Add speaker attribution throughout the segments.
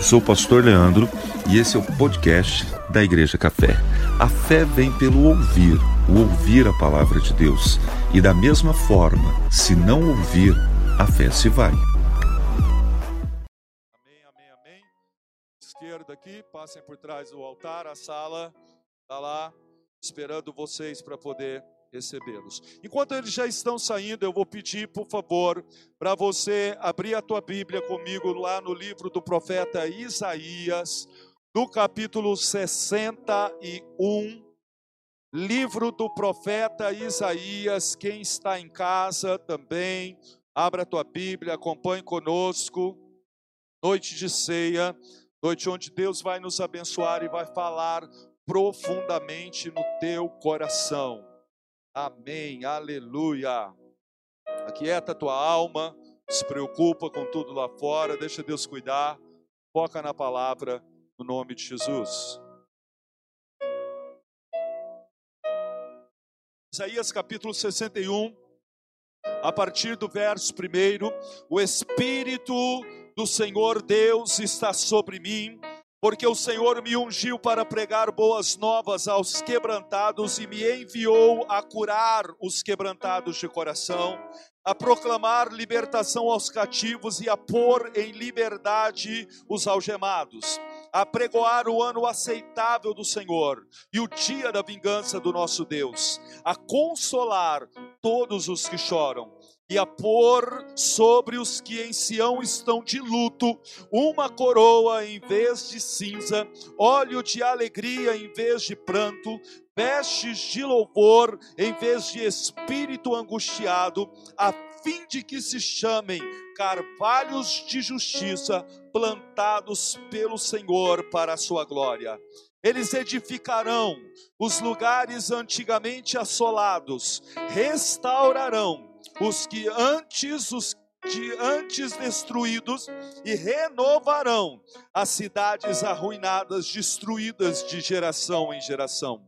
Speaker 1: Eu sou o pastor Leandro e esse é o podcast da Igreja Café. A fé vem pelo ouvir, o ouvir a palavra de Deus. E da mesma forma, se não ouvir, a fé se vai.
Speaker 2: Amém, amém, amém. Esquerda aqui, passem por trás do altar, a sala está lá esperando vocês para poder recebê-los. Enquanto eles já estão saindo, eu vou pedir, por favor, para você abrir a tua Bíblia comigo lá no livro do profeta Isaías, no capítulo 61. Livro do profeta Isaías, quem está em casa também, abra a tua Bíblia, acompanhe conosco. Noite de ceia, noite onde Deus vai nos abençoar e vai falar profundamente no teu coração. Amém, aleluia. Aquieta a tua alma, se preocupa com tudo lá fora, deixa Deus cuidar, foca na palavra, no nome de Jesus. Isaías capítulo 61, a partir do verso 1, o Espírito do Senhor Deus está sobre mim porque o Senhor me ungiu para pregar boas novas aos quebrantados e me enviou a curar os quebrantados de coração, a proclamar libertação aos cativos e a pôr em liberdade os algemados, a pregoar o ano aceitável do Senhor e o dia da vingança do nosso Deus, a consolar todos os que choram e a pôr sobre os que em Sião estão de luto uma coroa em vez de cinza, óleo de alegria em vez de pranto, vestes de louvor em vez de espírito angustiado, a fim de que se chamem carvalhos de justiça plantados pelo Senhor para a sua glória. Eles edificarão os lugares antigamente assolados, restaurarão os que antes os de antes destruídos e renovarão as cidades arruinadas, destruídas de geração em geração.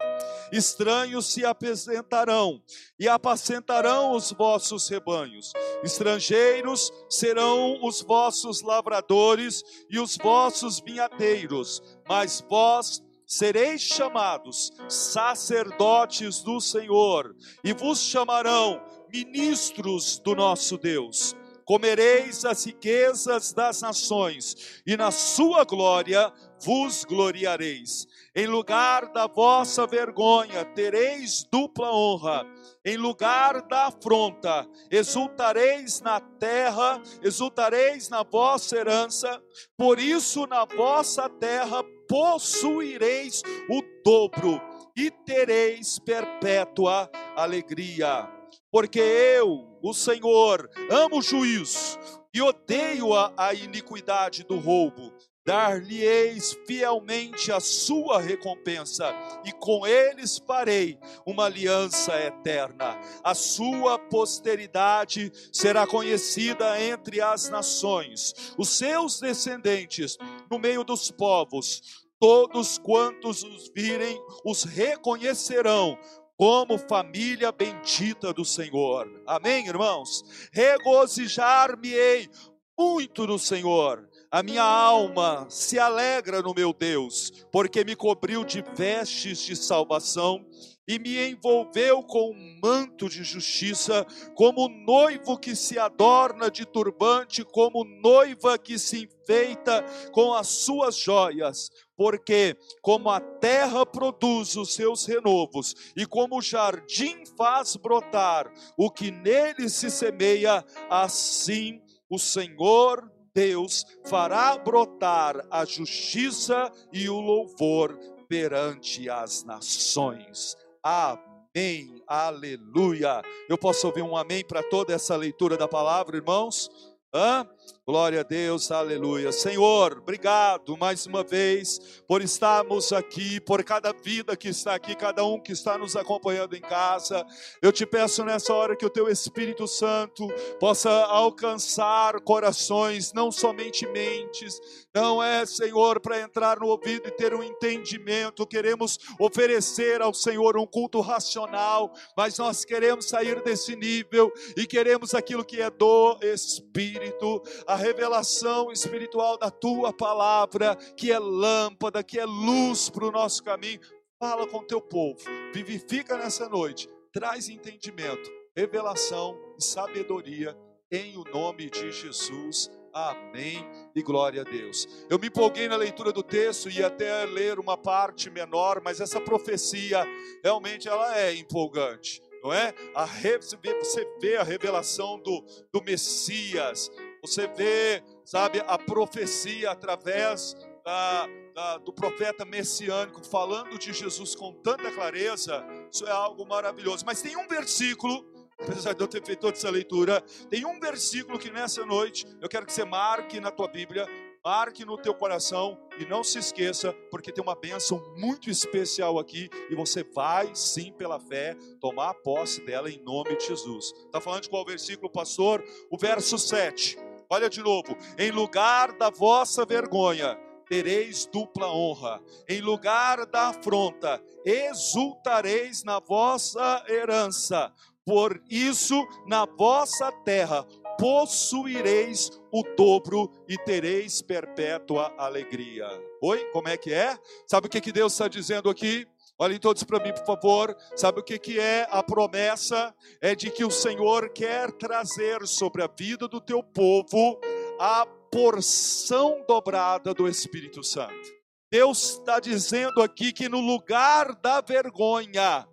Speaker 2: Estranhos se apresentarão e apacentarão os vossos rebanhos. Estrangeiros serão os vossos lavradores e os vossos vinhateiros, mas vós sereis chamados sacerdotes do Senhor, e vos chamarão ministros do nosso Deus. Comereis as riquezas das nações, e na sua glória vos gloriareis. Em lugar da vossa vergonha tereis dupla honra. Em lugar da afronta, exultareis na terra, exultareis na vossa herança. Por isso, na vossa terra possuireis o dobro e tereis perpétua alegria. Porque eu, o Senhor, amo o juízo e odeio a, a iniquidade do roubo. Dar-lhe-eis fielmente a sua recompensa, e com eles farei uma aliança eterna. A sua posteridade será conhecida entre as nações, os seus descendentes no meio dos povos todos quantos os virem os reconhecerão como família bendita do Senhor. Amém, irmãos? Regozijar-me-ei muito no Senhor. A minha alma se alegra no meu Deus, porque me cobriu de vestes de salvação e me envolveu com um manto de justiça, como noivo que se adorna de turbante, como noiva que se enfeita com as suas joias, porque como a terra produz os seus renovos e como o jardim faz brotar o que nele se semeia, assim o Senhor Deus fará brotar a justiça e o louvor perante as nações. Amém, aleluia. Eu posso ouvir um amém para toda essa leitura da palavra, irmãos? Hã? Glória a Deus, aleluia. Senhor, obrigado mais uma vez por estarmos aqui, por cada vida que está aqui, cada um que está nos acompanhando em casa. Eu te peço nessa hora que o teu Espírito Santo possa alcançar corações, não somente mentes. Não é, Senhor, para entrar no ouvido e ter um entendimento. Queremos oferecer ao Senhor um culto racional, mas nós queremos sair desse nível e queremos aquilo que é do Espírito a revelação espiritual da tua palavra, que é lâmpada, que é luz para o nosso caminho. Fala com teu povo, vivifica nessa noite, traz entendimento, revelação e sabedoria em o nome de Jesus. Amém e glória a Deus. Eu me empolguei na leitura do texto e até ler uma parte menor, mas essa profecia realmente ela é empolgante, não é? A, você vê a revelação do, do Messias, você vê, sabe, a profecia através da, da, do profeta messiânico falando de Jesus com tanta clareza, isso é algo maravilhoso. Mas tem um versículo apesar de eu ter feito toda essa leitura, tem um versículo que nessa noite eu quero que você marque na tua Bíblia, marque no teu coração e não se esqueça, porque tem uma bênção muito especial aqui e você vai sim pela fé tomar posse dela em nome de Jesus. Está falando de qual versículo, pastor? O verso 7. Olha de novo. Em lugar da vossa vergonha, tereis dupla honra. Em lugar da afronta, exultareis na vossa herança. Por isso, na vossa terra possuireis o dobro e tereis perpétua alegria. Oi, como é que é? Sabe o que, Deus está dizendo aqui? Olhem todos para mim, por favor. Sabe o que, que é a promessa? É de que o Senhor quer trazer sobre a vida do teu povo a porção dobrada do Espírito Santo. Deus está dizendo aqui que no lugar da vergonha,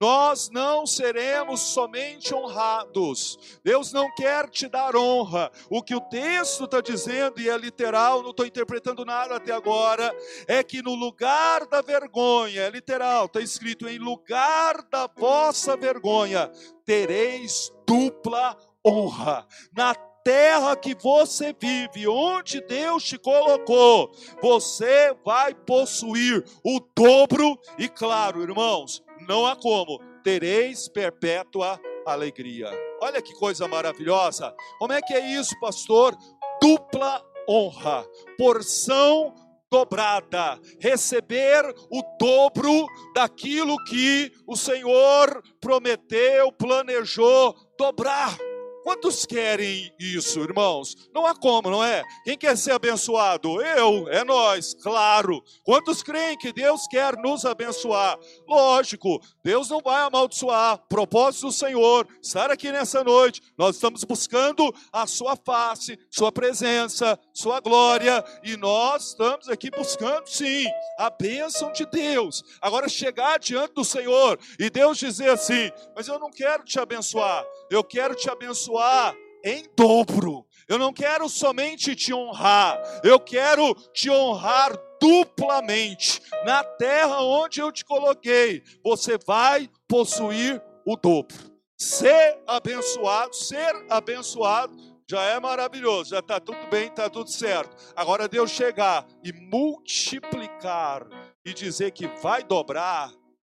Speaker 2: nós não seremos somente honrados. Deus não quer te dar honra. O que o texto está dizendo, e é literal, não estou interpretando nada até agora, é que no lugar da vergonha, é literal, está escrito: em lugar da vossa vergonha, tereis dupla honra. Na terra que você vive, onde Deus te colocou, você vai possuir o dobro, e claro, irmãos, não há como, tereis perpétua alegria. Olha que coisa maravilhosa. Como é que é isso, pastor? Dupla honra, porção dobrada, receber o dobro daquilo que o Senhor prometeu, planejou dobrar. Quantos querem isso, irmãos? Não há como, não é? Quem quer ser abençoado? Eu, é nós, claro. Quantos creem que Deus quer nos abençoar? Lógico, Deus não vai amaldiçoar. Propósito do Senhor, estar aqui nessa noite, nós estamos buscando a Sua face, Sua presença, Sua glória, e nós estamos aqui buscando, sim, a bênção de Deus. Agora, chegar diante do Senhor e Deus dizer assim: Mas eu não quero te abençoar, eu quero te abençoar abençoar em dobro. Eu não quero somente te honrar, eu quero te honrar duplamente. Na terra onde eu te coloquei, você vai possuir o dobro. Ser abençoado, ser abençoado já é maravilhoso, já está tudo bem, está tudo certo. Agora Deus chegar e multiplicar e dizer que vai dobrar,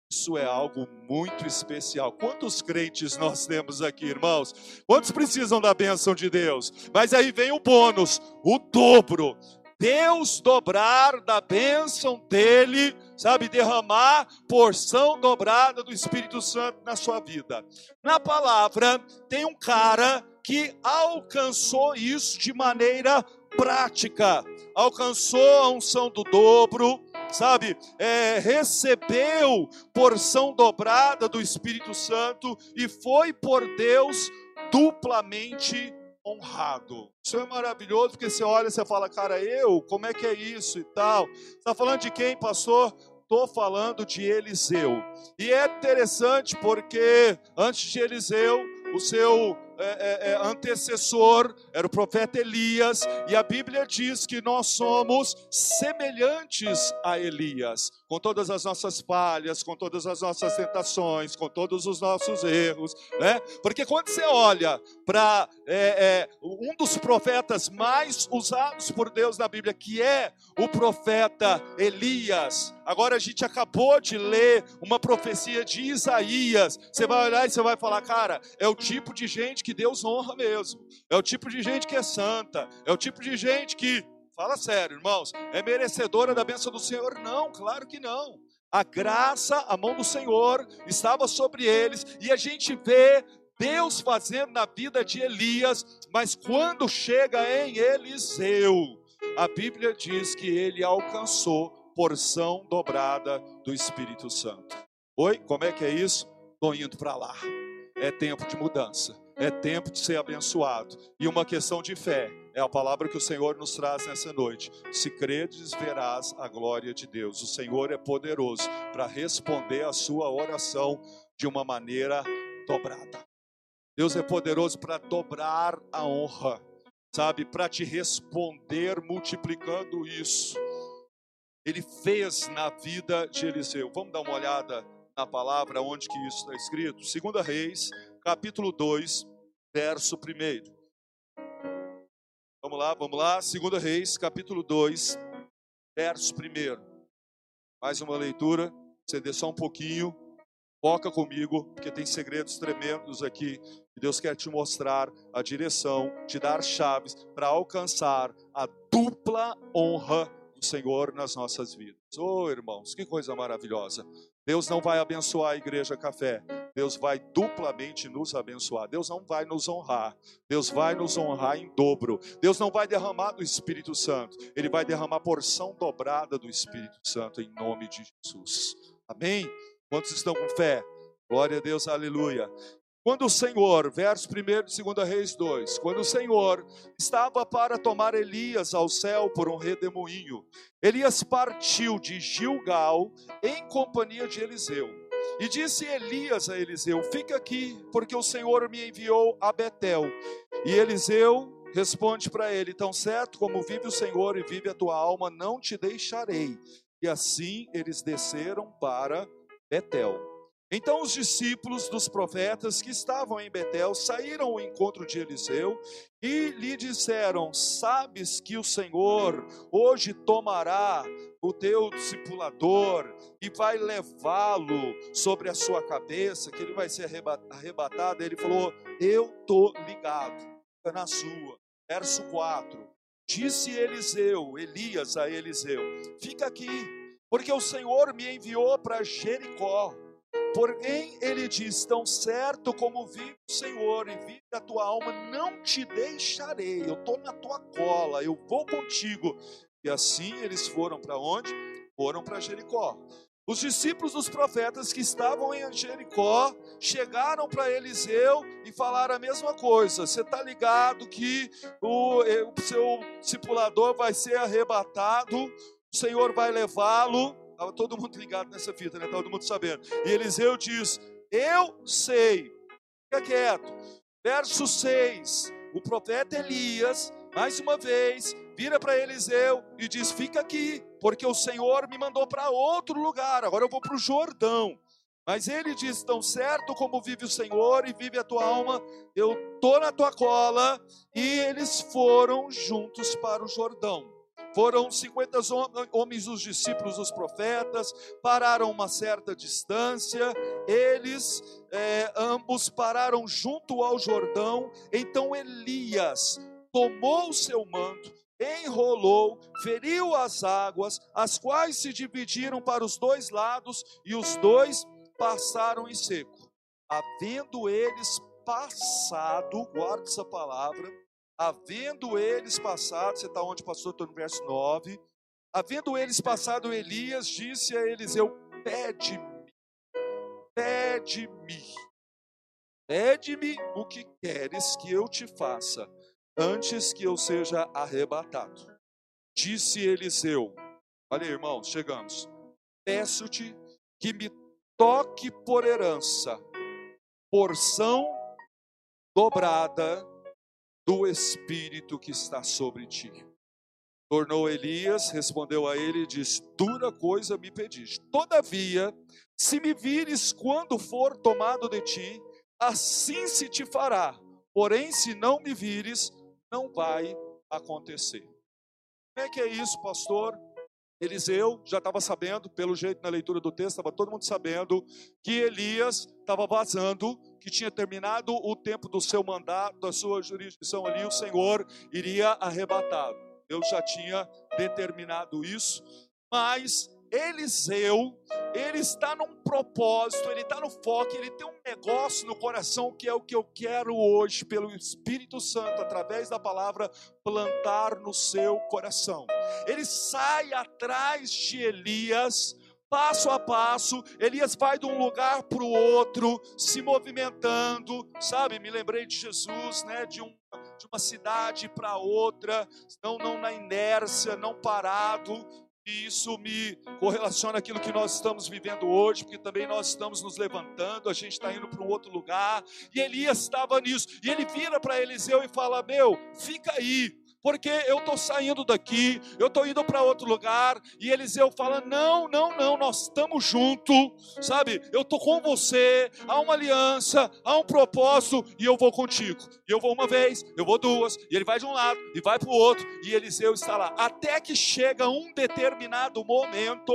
Speaker 2: isso é algo muito especial. Quantos crentes nós temos aqui, irmãos? Quantos precisam da bênção de Deus? Mas aí vem o bônus, o dobro. Deus dobrar da bênção dele, sabe, derramar porção dobrada do Espírito Santo na sua vida. Na palavra, tem um cara que alcançou isso de maneira prática, alcançou a unção do dobro, sabe, é, recebeu porção dobrada do Espírito Santo e foi por Deus duplamente honrado. Isso é maravilhoso, porque você olha e você fala, cara, eu, como é que é isso e tal? Está falando de quem, pastor? Estou falando de Eliseu. E é interessante porque antes de Eliseu, o seu é, é, é, antecessor era o profeta Elias, e a Bíblia diz que nós somos semelhantes a Elias, com todas as nossas falhas, com todas as nossas tentações, com todos os nossos erros, né? Porque quando você olha para é, é, um dos profetas mais usados por Deus na Bíblia, que é o profeta Elias, agora a gente acabou de ler uma profecia de Isaías, você vai olhar e você vai falar, cara, é o tipo de gente que Deus honra mesmo. É o tipo de gente que é santa. É o tipo de gente que, fala sério, irmãos, é merecedora da bênção do Senhor? Não, claro que não. A graça, a mão do Senhor estava sobre eles, e a gente vê Deus fazendo na vida de Elias, mas quando chega em Eliseu, a Bíblia diz que ele alcançou porção dobrada do Espírito Santo. Oi, como é que é isso? Estou indo para lá. É tempo de mudança, é tempo de ser abençoado. E uma questão de fé, é a palavra que o Senhor nos traz nessa noite. Se credes, verás a glória de Deus. O Senhor é poderoso para responder a sua oração de uma maneira dobrada. Deus é poderoso para dobrar a honra, sabe, para te responder multiplicando isso. Ele fez na vida de Eliseu. Vamos dar uma olhada na palavra onde que isso está escrito? Segunda Reis, capítulo 2, verso 1. Vamos lá, vamos lá. Segunda Reis, capítulo 2, verso 1. Mais uma leitura, ceder só um pouquinho. Foca comigo, porque tem segredos tremendos aqui. E Deus quer te mostrar a direção, te dar chaves para alcançar a dupla honra do Senhor nas nossas vidas. Oh, irmãos, que coisa maravilhosa. Deus não vai abençoar a igreja café. Deus vai duplamente nos abençoar. Deus não vai nos honrar. Deus vai nos honrar em dobro. Deus não vai derramar do Espírito Santo. Ele vai derramar porção dobrada do Espírito Santo em nome de Jesus. Amém? Quantos estão com fé? Glória a Deus, aleluia. Quando o Senhor, verso 1 de 2 Reis 2, quando o Senhor estava para tomar Elias ao céu por um redemoinho, Elias partiu de Gilgal em companhia de Eliseu. E disse Elias a Eliseu: Fica aqui, porque o Senhor me enviou a Betel. E Eliseu responde para ele: Tão certo como vive o Senhor e vive a tua alma, não te deixarei. E assim eles desceram para Betel. Então os discípulos dos profetas que estavam em Betel saíram ao encontro de Eliseu e lhe disseram: Sabes que o Senhor hoje tomará o teu discipulador e vai levá-lo sobre a sua cabeça, que ele vai ser arrebatado. Ele falou: Eu tô ligado, fica na sua. Verso 4: Disse Eliseu, Elias a Eliseu: Fica aqui porque o Senhor me enviou para Jericó. Porém, ele diz: Tão certo como vive o Senhor e vive a tua alma, não te deixarei. Eu estou na tua cola, eu vou contigo. E assim eles foram para onde? Foram para Jericó. Os discípulos dos profetas que estavam em Jericó chegaram para Eliseu e falaram a mesma coisa. Você está ligado que o, o seu discipulador vai ser arrebatado? o Senhor vai levá-lo. Estava todo mundo ligado nessa fita, né? Todo mundo sabendo. E Eliseu diz: Eu sei. Fica quieto. Verso 6. O profeta Elias, mais uma vez, vira para Eliseu e diz: Fica aqui, porque o Senhor me mandou para outro lugar. Agora eu vou para o Jordão. Mas ele diz: Tão certo como vive o Senhor e vive a tua alma, eu estou na tua cola. E eles foram juntos para o Jordão. Foram 50 homens os discípulos dos profetas, pararam uma certa distância, eles é, ambos pararam junto ao Jordão. Então Elias tomou o seu manto, enrolou, feriu as águas, as quais se dividiram para os dois lados, e os dois passaram em seco. Havendo eles passado, guarda essa palavra, havendo eles passado, você está onde pastor? Estou no verso 9. Havendo eles passado, Elias disse a Eliseu: Pede-me, pede-me, pede-me o que queres que eu te faça, antes que eu seja arrebatado. Disse Eliseu: Olha aí, irmãos, chegamos. Peço-te que me toque por herança, porção dobrada do Espírito que está sobre ti. Tornou Elias, respondeu a ele e disse: Dura coisa me pediste. Todavia, se me vires quando for tomado de ti, assim se te fará. Porém, se não me vires, não vai acontecer. Como é que é isso, pastor? Eliseu já estava sabendo, pelo jeito na leitura do texto, estava todo mundo sabendo que Elias estava vazando, que tinha terminado o tempo do seu mandato, da sua jurisdição ali, o Senhor iria arrebatá-lo. Deus já tinha determinado isso, mas Eliseu, ele está num propósito, ele está no foco, ele tem um negócio no coração que é o que eu quero hoje, pelo Espírito Santo, através da palavra, plantar no seu coração. Ele sai atrás de Elias, passo a passo, Elias vai de um lugar para o outro, se movimentando, sabe? Me lembrei de Jesus, né? De, um, de uma cidade para outra, não, não na inércia, não parado, e isso me correlaciona aquilo que nós estamos vivendo hoje, porque também nós estamos nos levantando, a gente está indo para um outro lugar, e Elias estava nisso, e ele vira para Eliseu e fala: Meu, fica aí, porque eu estou saindo daqui, eu estou indo para outro lugar, e Eliseu fala: Não, não, não, nós estamos juntos, sabe? Eu estou com você, há uma aliança, há um propósito, e eu vou contigo. E eu vou uma vez, eu vou duas, e ele vai de um lado e vai para o outro, e Eliseu está lá, até que chega um determinado momento,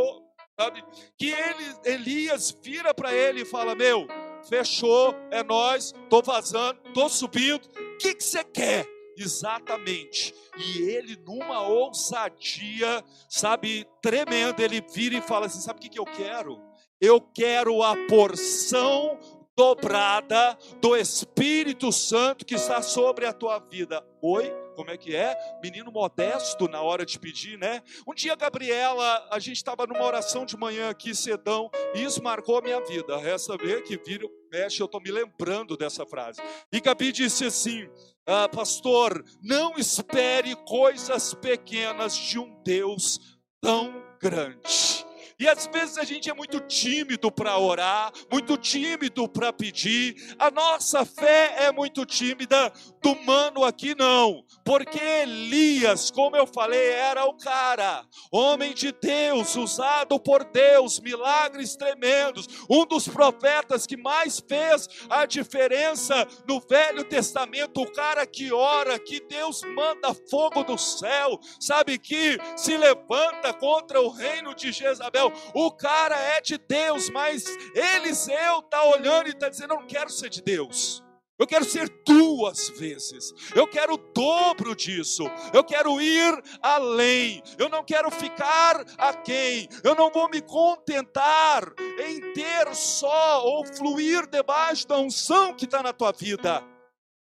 Speaker 2: sabe? Que ele, Elias vira para ele e fala: Meu, fechou, é nós, estou vazando, estou subindo, o que, que você quer? Exatamente. E ele, numa ousadia, sabe, tremenda, ele vira e fala assim: Sabe o que, que eu quero? Eu quero a porção dobrada do Espírito Santo que está sobre a tua vida. Oi? Como é que é? Menino modesto na hora de pedir, né? Um dia, Gabriela, a gente estava numa oração de manhã aqui, cedão, e isso marcou a minha vida. Essa vez que vira, mexe, eu estou me lembrando dessa frase. E Gabi disse assim: ah, Pastor, não espere coisas pequenas de um Deus tão grande. E às vezes a gente é muito tímido para orar, muito tímido para pedir. A nossa fé é muito tímida. Do mano aqui não, porque Elias, como eu falei, era o cara, homem de Deus, usado por Deus, milagres tremendos, um dos profetas que mais fez a diferença no Velho Testamento, o cara que ora, que Deus manda fogo do céu, sabe que se levanta contra o reino de Jezabel. O cara é de Deus, mas Eliseu está olhando e está dizendo: Eu não quero ser de Deus. Eu quero ser duas vezes. Eu quero o dobro disso. Eu quero ir além. Eu não quero ficar aquém. Eu não vou me contentar em ter só ou fluir debaixo da unção que está na tua vida.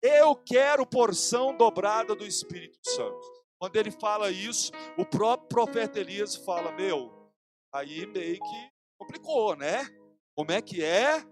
Speaker 2: Eu quero porção dobrada do Espírito Santo. Quando ele fala isso, o próprio profeta Elias fala: Meu, Aí meio que complicou, né? Como é que é?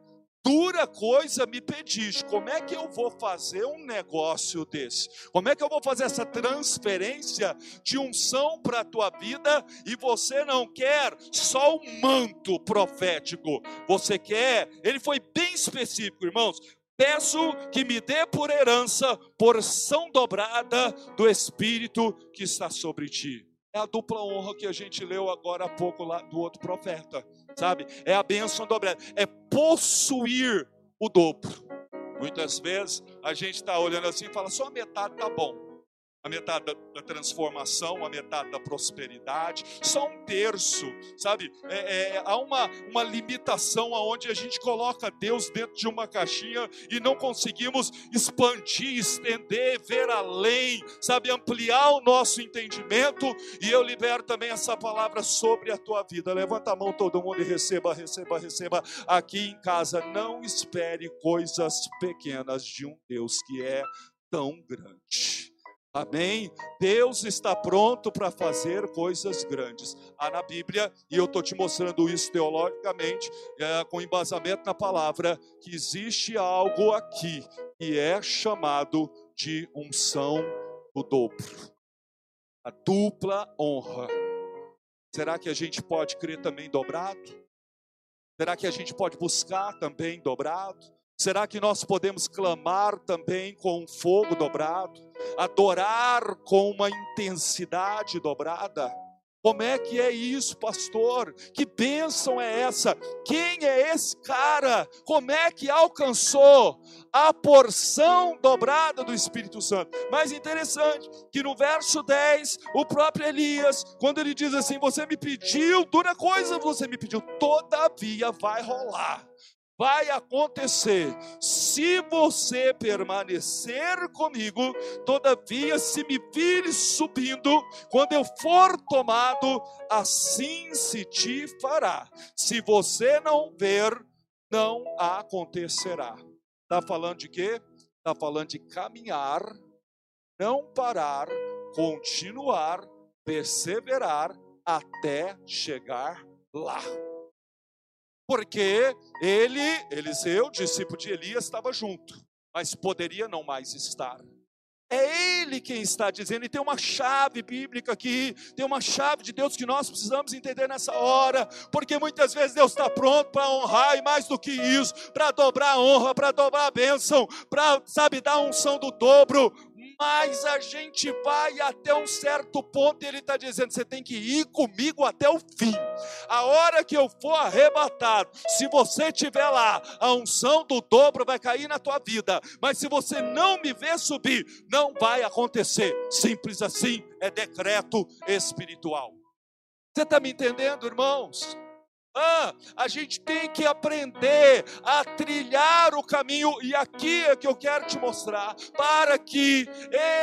Speaker 2: Dura coisa me pedis. Como é que eu vou fazer um negócio desse? Como é que eu vou fazer essa transferência de unção para a tua vida e você não quer só um manto profético? Você quer? Ele foi bem específico, irmãos. Peço que me dê por herança porção dobrada do Espírito que está sobre ti. É a dupla honra que a gente leu agora há pouco lá do outro profeta, sabe? É a bênção dobrada, é possuir o dobro. Muitas vezes a gente está olhando assim e fala, só a metade tá bom a metade da, transformação, a metade da prosperidade, só um terço, sabe? É, é, há uma, uma limitação aonde a gente coloca Deus dentro de uma caixinha e não conseguimos expandir, estender, ver além, sabe? Ampliar o nosso entendimento. E eu libero também essa palavra sobre a tua vida. Levanta a mão todo mundo e receba, receba, receba aqui em casa. Não espere coisas pequenas de um Deus que é tão grande. Amém? Deus está pronto para fazer coisas grandes. Há na Bíblia, e eu estou te mostrando isso teologicamente, é, com embasamento na palavra, que existe algo aqui que é chamado de unção do dobro a dupla honra. Será que a gente pode crer também dobrado? Será que a gente pode buscar também dobrado? Será que nós podemos clamar também com um fogo dobrado? Adorar com uma intensidade dobrada? Como é que é isso, pastor? Que bênção é essa? Quem é esse cara? Como é que alcançou a porção dobrada do Espírito Santo? Mais interessante que no verso 10, o próprio Elias, quando ele diz assim: Você me pediu, dura coisa você me pediu, todavia vai rolar. Vai acontecer se você permanecer comigo. Todavia, se me vires subindo, quando eu for tomado, assim se te fará. Se você não ver, não acontecerá. Está falando de quê? Está falando de caminhar, não parar, continuar, perseverar até chegar lá. Porque ele, Eliseu, discípulo de Elias, estava junto, mas poderia não mais estar. É Ele quem está dizendo, e tem uma chave bíblica aqui, tem uma chave de Deus que nós precisamos entender nessa hora, porque muitas vezes Deus está pronto para honrar, e mais do que isso, para dobrar a honra, para dobrar a bênção, para, sabe, dar a unção do dobro, mas a gente vai até um certo ponto e ele está dizendo: você tem que ir comigo até o fim. A hora que eu for arrebatado, se você estiver lá, a unção do dobro vai cair na tua vida, mas se você não me ver subir, não vai acontecer. Simples assim, é decreto espiritual. Você está me entendendo, irmãos? Ah, a gente tem que aprender a trilhar o caminho, e aqui é que eu quero te mostrar, para que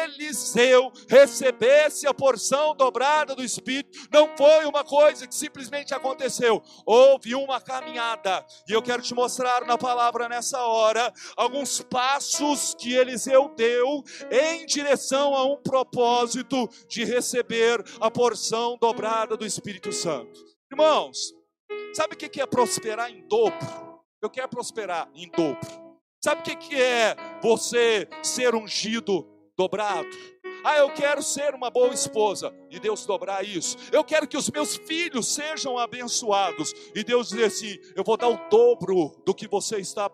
Speaker 2: Eliseu recebesse a porção dobrada do Espírito, não foi uma coisa que simplesmente aconteceu, houve uma caminhada, e eu quero te mostrar na palavra nessa hora, alguns passos que Eliseu deu em direção a um propósito de receber a porção dobrada do Espírito Santo. Irmãos, Sabe o que é prosperar em dobro? Eu quero prosperar em dobro. Sabe o que é você ser ungido dobrado? Ah, eu quero ser uma boa esposa e Deus dobrar isso. Eu quero que os meus filhos sejam abençoados e Deus dizer assim: eu vou dar o dobro do que você está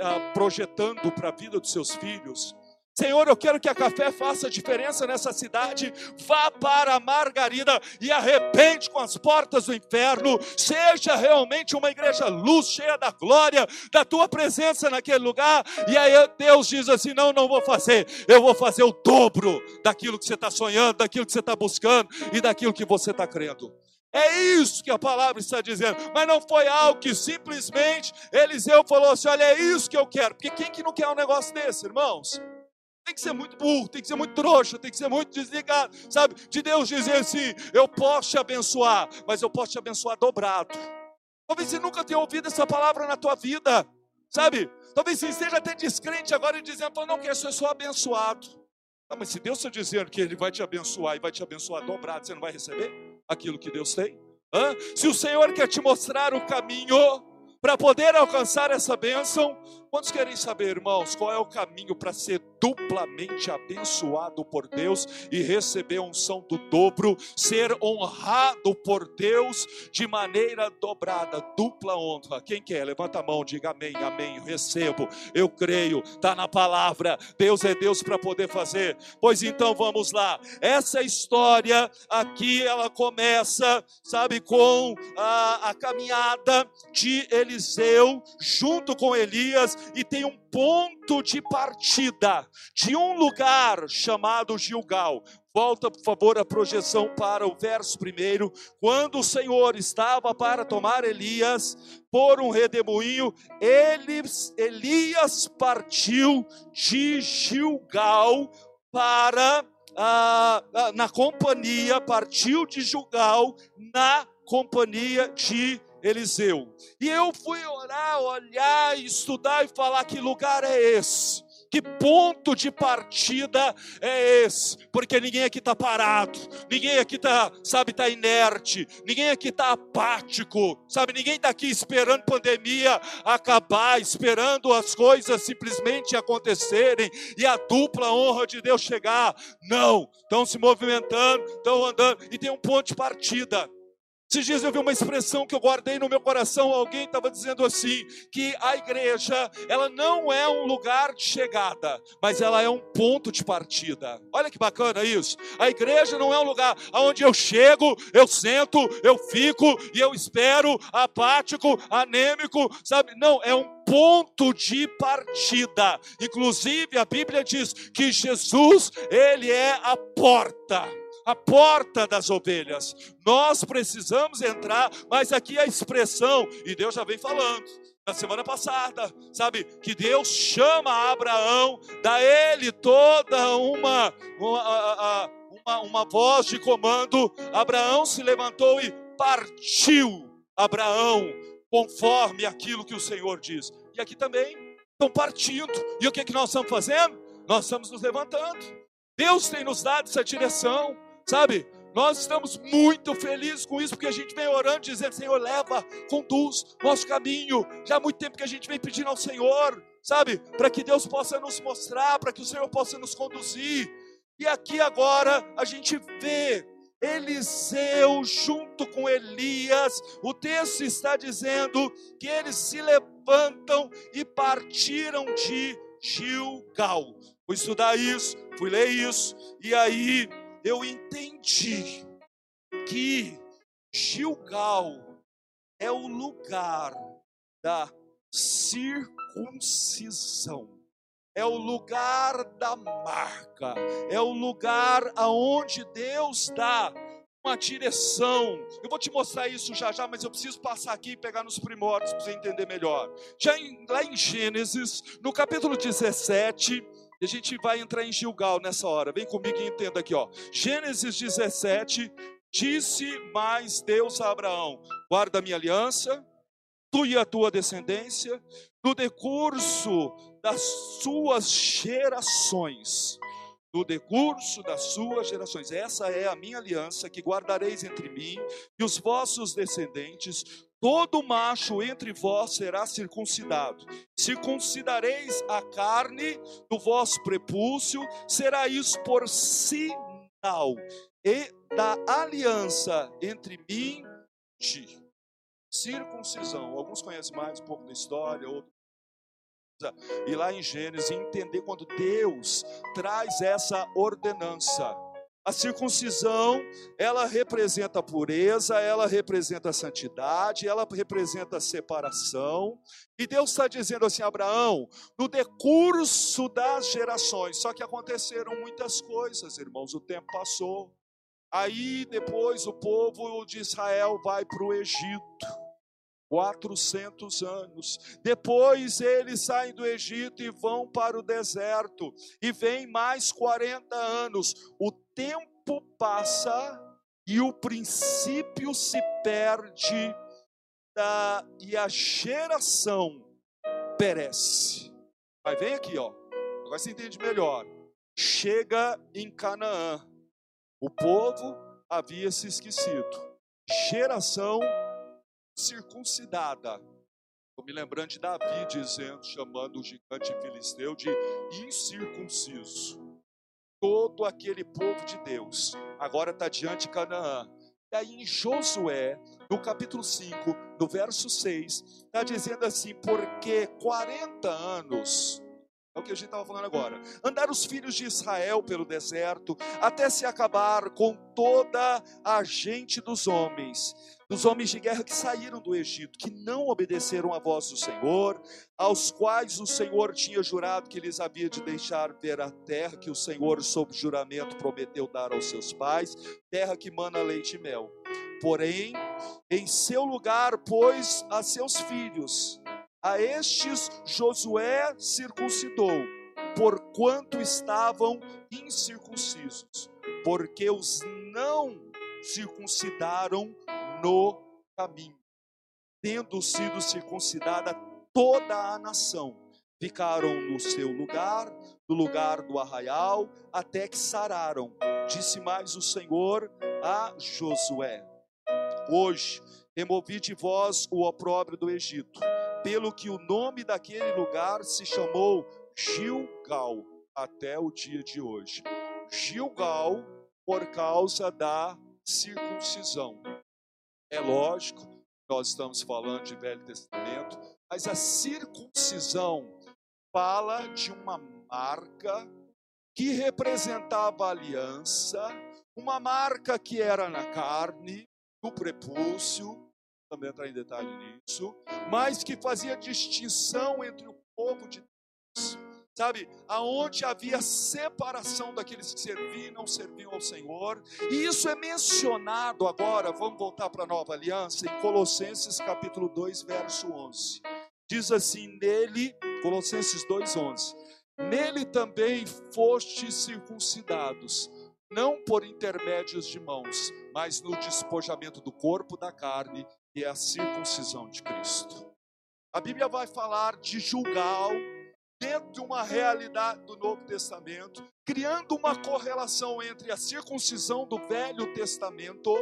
Speaker 2: ah, projetando para a vida dos seus filhos. Senhor, eu quero que a café faça diferença nessa cidade. Vá para a Margarida e arrepende com as portas do inferno. Seja realmente uma igreja luz, cheia da glória, da tua presença naquele lugar. E aí Deus diz assim: não, não vou fazer. Eu vou fazer o dobro daquilo que você está sonhando, daquilo que você está buscando e daquilo que você está crendo. É isso que a palavra está dizendo. Mas não foi algo que simplesmente Eliseu falou assim: olha, é isso que eu quero. Porque quem que não quer um negócio desse, irmãos? Tem que ser muito burro, tem que ser muito trouxa, tem que ser muito desligado, sabe? De Deus dizer assim: eu posso te abençoar, mas eu posso te abençoar dobrado. Talvez você nunca tenha ouvido essa palavra na tua vida, sabe? Talvez você esteja até descrente agora e dizendo: não, que eu sou abençoado. Ah, mas se Deus está dizendo que Ele vai te abençoar e vai te abençoar dobrado, você não vai receber aquilo que Deus tem? Hã? Se o Senhor quer te mostrar o caminho para poder alcançar essa bênção, Quantos querem saber, irmãos, qual é o caminho para ser duplamente abençoado por Deus e receber a unção do dobro, ser honrado por Deus de maneira dobrada, dupla honra? Quem quer? Levanta a mão, diga amém, amém. Eu recebo, eu creio, está na palavra. Deus é Deus para poder fazer. Pois então vamos lá. Essa história aqui ela começa, sabe, com a, a caminhada de Eliseu junto com Elias e tem um ponto de partida de um lugar chamado Gilgal. Volta, por favor, a projeção para o verso primeiro. Quando o Senhor estava para tomar Elias por um redemoinho, Elias, Elias partiu de Gilgal para ah, na companhia, partiu de Gilgal na companhia de Eliseu. E eu fui orar, olhar, estudar e falar que lugar é esse. Que ponto de partida é esse? Porque ninguém aqui está parado, ninguém aqui está, sabe, está inerte, ninguém aqui está apático, sabe? Ninguém está aqui esperando pandemia acabar, esperando as coisas simplesmente acontecerem e a dupla honra de Deus chegar. Não, estão se movimentando, estão andando e tem um ponto de partida. Esses dias eu vi uma expressão que eu guardei no meu coração, alguém estava dizendo assim, que a igreja, ela não é um lugar de chegada, mas ela é um ponto de partida. Olha que bacana isso. A igreja não é um lugar onde eu chego, eu sento, eu fico e eu espero, apático, anêmico, sabe? Não, é um ponto de partida. Inclusive a Bíblia diz que Jesus, ele é a porta a porta das ovelhas. Nós precisamos entrar, mas aqui a expressão, e Deus já vem falando, na semana passada, sabe? Que Deus chama Abraão, dá ele toda uma, uma, uma, uma voz de comando. Abraão se levantou e partiu. Abraão, conforme aquilo que o Senhor diz. E aqui também estão partindo. E o que, é que nós estamos fazendo? Nós estamos nos levantando. Deus tem nos dado essa direção, sabe? Nós estamos muito felizes com isso, porque a gente vem orando, dizendo: Senhor, leva, conduz nosso caminho. Já há muito tempo que a gente vem pedindo ao Senhor, sabe, para que Deus possa nos mostrar, para que o Senhor possa nos conduzir. E aqui agora a gente vê Eliseu junto com Elias, o texto está dizendo que eles se levantam e partiram de Gilgal. Fui estudar isso, fui ler isso, e aí eu entendi que Gilgal é o lugar da circuncisão. É o lugar da marca, é o lugar aonde Deus dá uma direção. Eu vou te mostrar isso já já, mas eu preciso passar aqui e pegar nos primórdios para você entender melhor. Já em, lá em Gênesis, no capítulo 17, e a gente vai entrar em Gilgal nessa hora. Vem comigo e entenda aqui, ó. Gênesis 17, disse mais Deus a Abraão: Guarda a minha aliança, tu e a tua descendência, no decurso das suas gerações. No decurso das suas gerações, essa é a minha aliança que guardareis entre mim e os vossos descendentes, todo macho entre vós será circuncidado. Circuncidareis a carne do vosso prepúcio, será isso por sinal e da aliança entre mim e ti. Circuncisão. Alguns conhecem mais um pouco da história, outros e lá em Gênesis entender quando Deus traz essa ordenança a circuncisão, ela representa a pureza, ela representa a santidade, ela representa a separação. E Deus está dizendo assim, Abraão, no decurso das gerações, só que aconteceram muitas coisas, irmãos, o tempo passou. Aí depois o povo de Israel vai para o Egito. 400 anos. Depois eles saem do Egito e vão para o deserto. E vem mais 40 anos. O tempo passa e o princípio se perde da, e a geração perece. Mas vem aqui, ó. Agora você entende melhor. Chega em Canaã. O povo havia se esquecido. Geração circuncidada. Estou me lembrando de Davi dizendo, chamando o gigante filisteu de incircunciso. Todo aquele povo de Deus agora está diante de Canaã. E aí em Josué, no capítulo 5, no verso 6, está dizendo assim: porque 40 anos é o que a gente estava falando agora. Andar os filhos de Israel pelo deserto, até se acabar com toda a gente dos homens, dos homens de guerra que saíram do Egito, que não obedeceram à voz do Senhor, aos quais o Senhor tinha jurado que eles havia de deixar ver a terra que o Senhor, sob juramento, prometeu dar aos seus pais, terra que mana leite e mel. Porém, em seu lugar pôs a seus filhos a estes Josué circuncidou, porquanto estavam incircuncisos, porque os não circuncidaram no caminho. Tendo sido circuncidada toda a nação, ficaram no seu lugar, no lugar do arraial, até que sararam. Disse mais o Senhor a Josué: Hoje removi de vós o opróbrio do Egito pelo que o nome daquele lugar se chamou Gilgal até o dia de hoje. Gilgal por causa da circuncisão. É lógico, nós estamos falando de Velho Testamento, mas a circuncisão fala de uma marca que representava a aliança, uma marca que era na carne, no prepúcio, também entrar em detalhe nisso, mas que fazia distinção entre o povo de Deus, sabe, aonde havia separação daqueles que serviam e não serviam ao Senhor, e isso é mencionado agora, vamos voltar para a nova aliança, em Colossenses capítulo 2, verso 11. diz assim: nele, Colossenses 2,11, nele também fostes circuncidados, não por intermédios de mãos, mas no despojamento do corpo da carne, que é a circuncisão de Cristo. A Bíblia vai falar de julgar dentro de uma realidade do Novo Testamento, criando uma correlação entre a circuncisão do Velho Testamento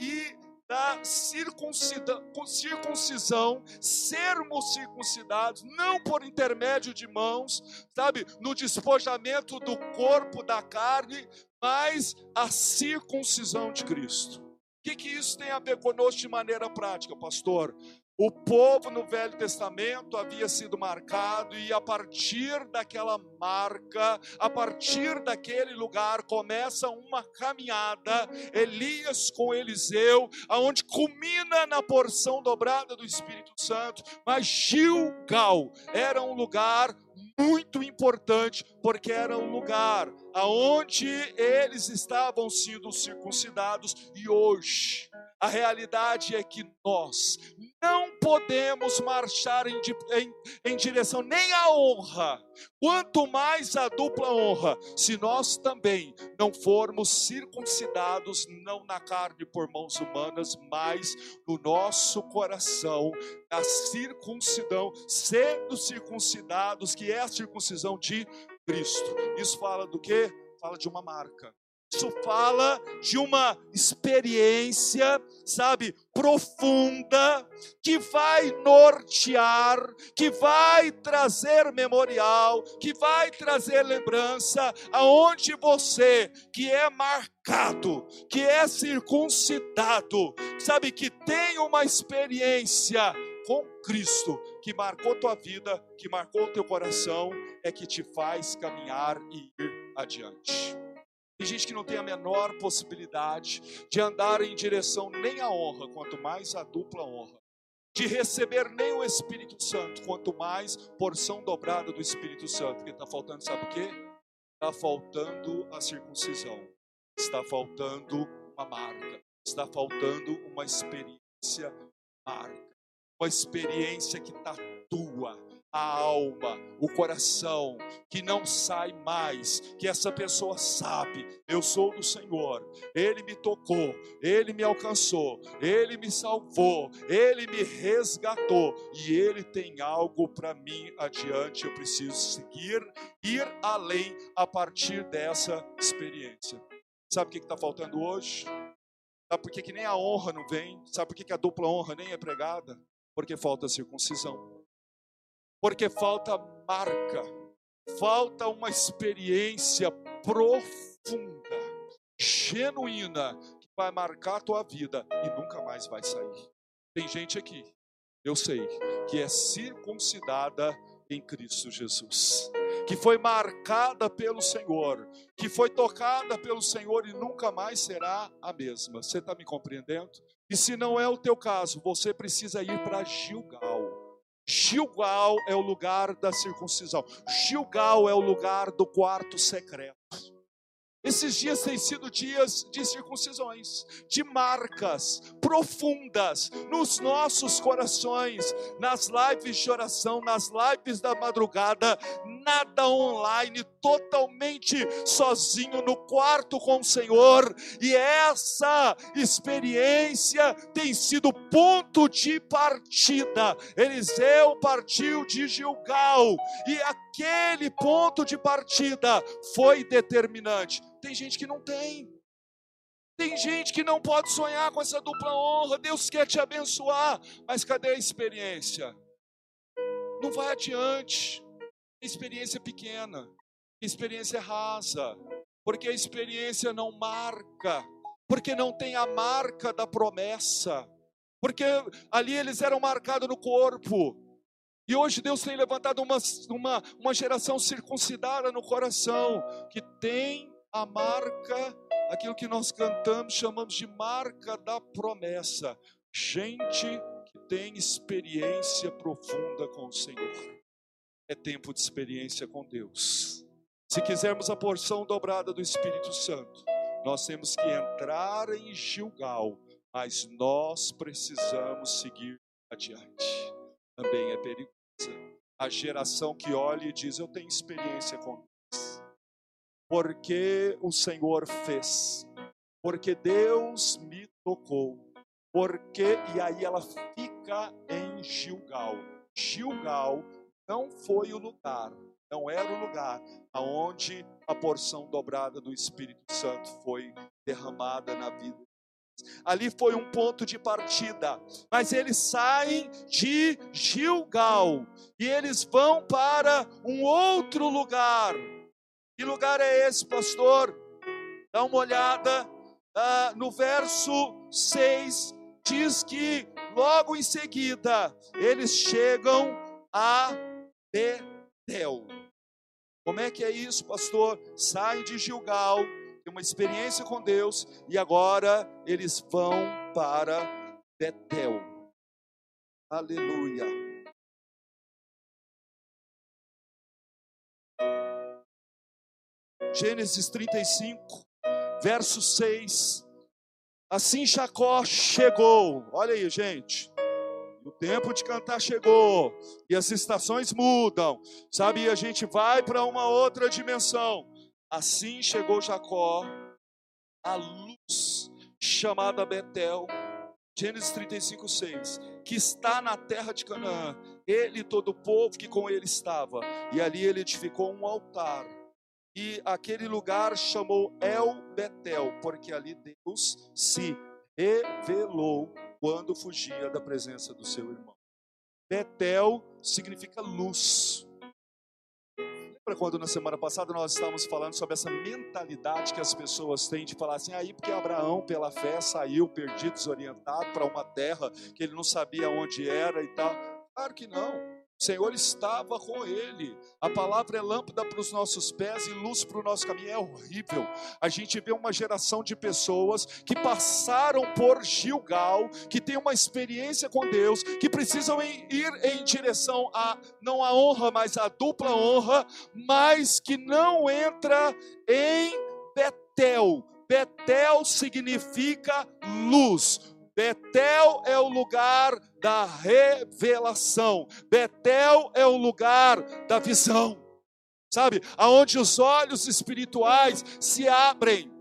Speaker 2: e da circuncisão, sermos circuncidados, não por intermédio de mãos, sabe, no despojamento do corpo da carne, mas a circuncisão de Cristo. O que, que isso tem a ver conosco de maneira prática, pastor? O povo no Velho Testamento havia sido marcado, e a partir daquela marca, a partir daquele lugar, começa uma caminhada, Elias com Eliseu, aonde culmina na porção dobrada do Espírito Santo. Mas Gilgal era um lugar muito importante, porque era um lugar aonde eles estavam sendo circuncidados, e hoje a realidade é que nós não podemos marchar em, em, em, direção nem à honra, quanto mais a dupla honra, se nós também não formos circuncidados, não na carne por mãos humanas, mas no nosso coração, a circuncidão, sendo circuncidados, que é a circuncisão de Cristo. Isso fala do que? Fala de uma marca. Isso fala de uma experiência, sabe, profunda, que vai nortear, que vai trazer memorial, que vai trazer lembrança, aonde você, que é marcado, que é circuncidado, sabe, que tem uma experiência com Cristo, que marcou tua vida, que marcou teu coração, é que te faz caminhar e ir adiante. Tem gente que não tem a menor possibilidade de andar em direção nem à honra, quanto mais à dupla honra. De receber nem o Espírito Santo, quanto mais porção dobrada do Espírito Santo. Porque está faltando, sabe o quê? Está faltando a circuncisão. Está faltando uma marca. Está faltando uma experiência marca. Uma experiência que tatua a alma, o coração, que não sai mais, que essa pessoa sabe, eu sou do Senhor, Ele me tocou, Ele me alcançou, Ele me salvou, Ele me resgatou e Ele tem algo para mim adiante. Eu preciso seguir, ir além a partir dessa experiência. Sabe o que está faltando hoje? Sabe por que, que nem a honra não vem? Sabe por que, que a dupla honra nem é pregada? Porque falta circuncisão porque falta marca, falta uma experiência profunda, genuína, que vai marcar a tua vida e nunca mais vai sair. Tem gente aqui, eu sei, que é circuncidada em Cristo Jesus, que foi marcada pelo Senhor, que foi tocada pelo Senhor e nunca mais será a mesma. Você está me compreendendo? E se não é o teu caso, você precisa ir para Gilgal. Gilgal é o lugar da circuncisão. Gilgal é o lugar do quarto secreto. Esses dias têm sido dias de circuncisões, de marcas profundas nos nossos corações, nas lives de oração, nas lives da madrugada, nada online, totalmente sozinho no quarto com o Senhor, e essa experiência tem sido ponto de partida. Eliseu partiu de Gilgal, e aquele ponto de partida foi determinante tem gente que não tem. Tem gente que não pode sonhar com essa dupla honra. Deus quer te abençoar, mas cadê a experiência? Não vai adiante. Experiência pequena, experiência rasa, porque a experiência não marca, porque não tem a marca da promessa, porque ali eles eram marcados no corpo, e hoje Deus tem levantado uma, uma, uma geração circuncidada no coração, que tem a marca, aquilo que nós cantamos, chamamos de marca da promessa. Gente que tem experiência profunda com o Senhor. É tempo de experiência com Deus. Se quisermos a porção dobrada do Espírito Santo, nós temos que entrar em Gilgal, mas nós precisamos seguir adiante. também é perigosa. A geração que olha e diz: Eu tenho experiência com Deus. Porque o Senhor fez. Porque Deus me tocou. Porque, e aí ela fica em Gilgal. Gilgal não foi o lugar, não era o lugar aonde a porção dobrada do Espírito Santo foi derramada na vida Ali foi um ponto de partida, mas eles saem de Gilgal e eles vão para um outro lugar. Que lugar é esse, pastor? Dá uma olhada ah, no verso 6, diz que logo em seguida eles chegam a Betel. Como é que é isso, pastor? Saem de Gilgal, tem uma experiência com Deus e agora eles vão para Betel. Aleluia. Gênesis 35, verso 6. Assim Jacó chegou. Olha aí, gente. O tempo de cantar chegou e as estações mudam, sabe? E a gente vai para uma outra dimensão. Assim chegou Jacó à luz chamada Betel, Gênesis 35, 6, que está na terra de Canaã, ele e todo o povo que com ele estava, e ali ele edificou um altar, e aquele lugar chamou El Betel, porque ali Deus se revelou quando fugia da presença do seu irmão. Betel significa luz. Lembra quando na semana passada nós estávamos falando sobre essa mentalidade que as pessoas têm de falar assim, aí porque Abraão pela fé saiu perdido, desorientado para uma terra que ele não sabia onde era e tal. Claro que não. O Senhor estava com ele. A palavra é lâmpada para os nossos pés e luz para o nosso caminho. É horrível. A gente vê uma geração de pessoas que passaram por Gilgal, que tem uma experiência com Deus, que precisam ir em direção a não a honra, mas a dupla honra, mas que não entra em Betel. Betel significa luz. Betel é o lugar da revelação. Betel é o lugar da visão. Sabe? Aonde os olhos espirituais se abrem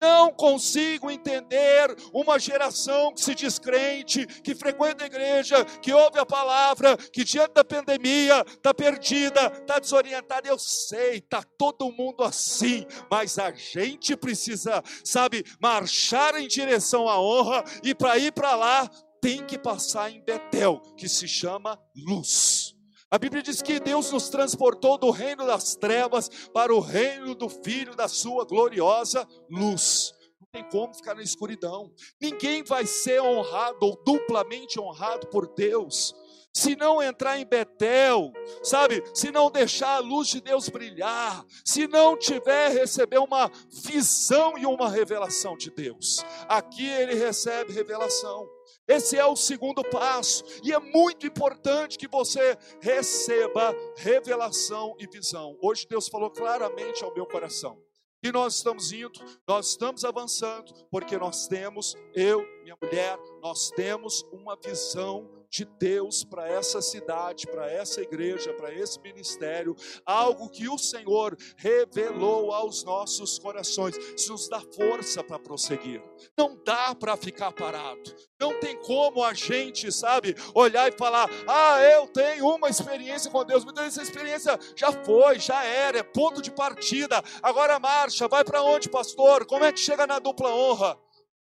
Speaker 2: não consigo entender uma geração que se diz crente, que frequenta a igreja, que ouve a palavra, que diante da pandemia está perdida, está desorientada. Eu sei, está todo mundo assim, mas a gente precisa, sabe, marchar em direção à honra e para ir para lá tem que passar em Betel, que se chama luz. A Bíblia diz que Deus nos transportou do reino das trevas para o reino do Filho da Sua gloriosa luz. Não tem como ficar na escuridão. Ninguém vai ser honrado ou duplamente honrado por Deus se não entrar em Betel, sabe? Se não deixar a luz de Deus brilhar, se não tiver receber uma visão e uma revelação de Deus. Aqui ele recebe revelação. Esse é o segundo passo, e é muito importante que você receba revelação e visão. Hoje Deus falou claramente ao meu coração. E nós estamos indo, nós estamos avançando, porque nós temos, eu, minha mulher, nós temos uma visão de Deus para essa cidade, para essa igreja, para esse ministério, algo que o Senhor revelou aos nossos corações, isso nos dá força para prosseguir. Não dá para ficar parado. Não tem como a gente, sabe, olhar e falar: "Ah, eu tenho uma experiência com Deus". Mas essa experiência já foi, já era, é ponto de partida. Agora marcha, vai para onde, pastor? Como é que chega na dupla honra?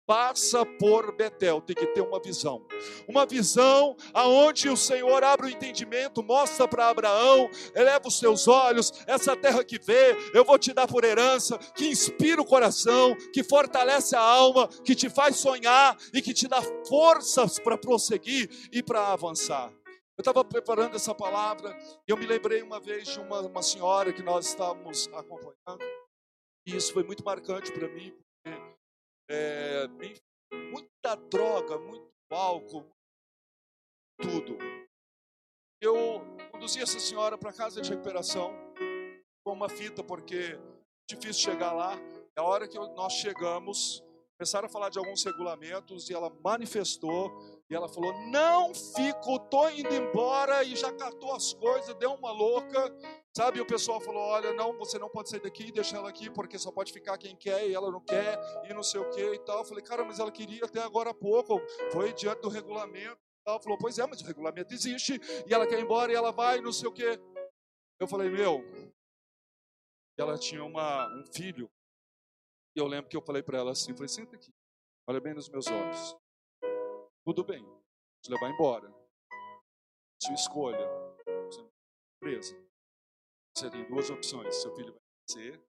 Speaker 2: Passa por Betel, tem que ter uma visão. Uma visão aonde o Senhor abre o entendimento, mostra para Abraão, eleva os teus olhos, essa terra que vê, eu vou te dar por herança, que inspira o coração, que fortalece a alma, que te faz sonhar e que te dá forças para prosseguir e para avançar. Eu estava preparando essa palavra e eu me lembrei uma vez de uma, uma senhora que nós estávamos acompanhando, e isso foi muito marcante para mim, é, muita droga, muito álcool, tudo. Eu conduzi essa senhora para casa de recuperação com uma fita, porque difícil chegar lá. É a hora que nós chegamos, começaram a falar de alguns regulamentos e ela manifestou E ela falou: Não fico, tô indo embora. E já catou as coisas, deu uma louca. Sabe? E o pessoal falou: Olha, não, você não pode sair daqui, deixa ela aqui, porque só pode ficar quem quer e ela não quer, e não sei o que e tal. Eu falei: Cara, mas ela queria até agora há pouco, foi diante do regulamento. Ela falou: Pois é, mas o regulamento existe, e ela quer ir embora e ela vai, não sei o que. Eu falei: Meu, ela tinha uma, um filho, e eu lembro que eu falei para ela assim: Falei, senta aqui, olha bem nos meus olhos. Tudo bem, te levar embora. Sua escolha. Você é presa. Você tem duas opções. Seu filho vai ser.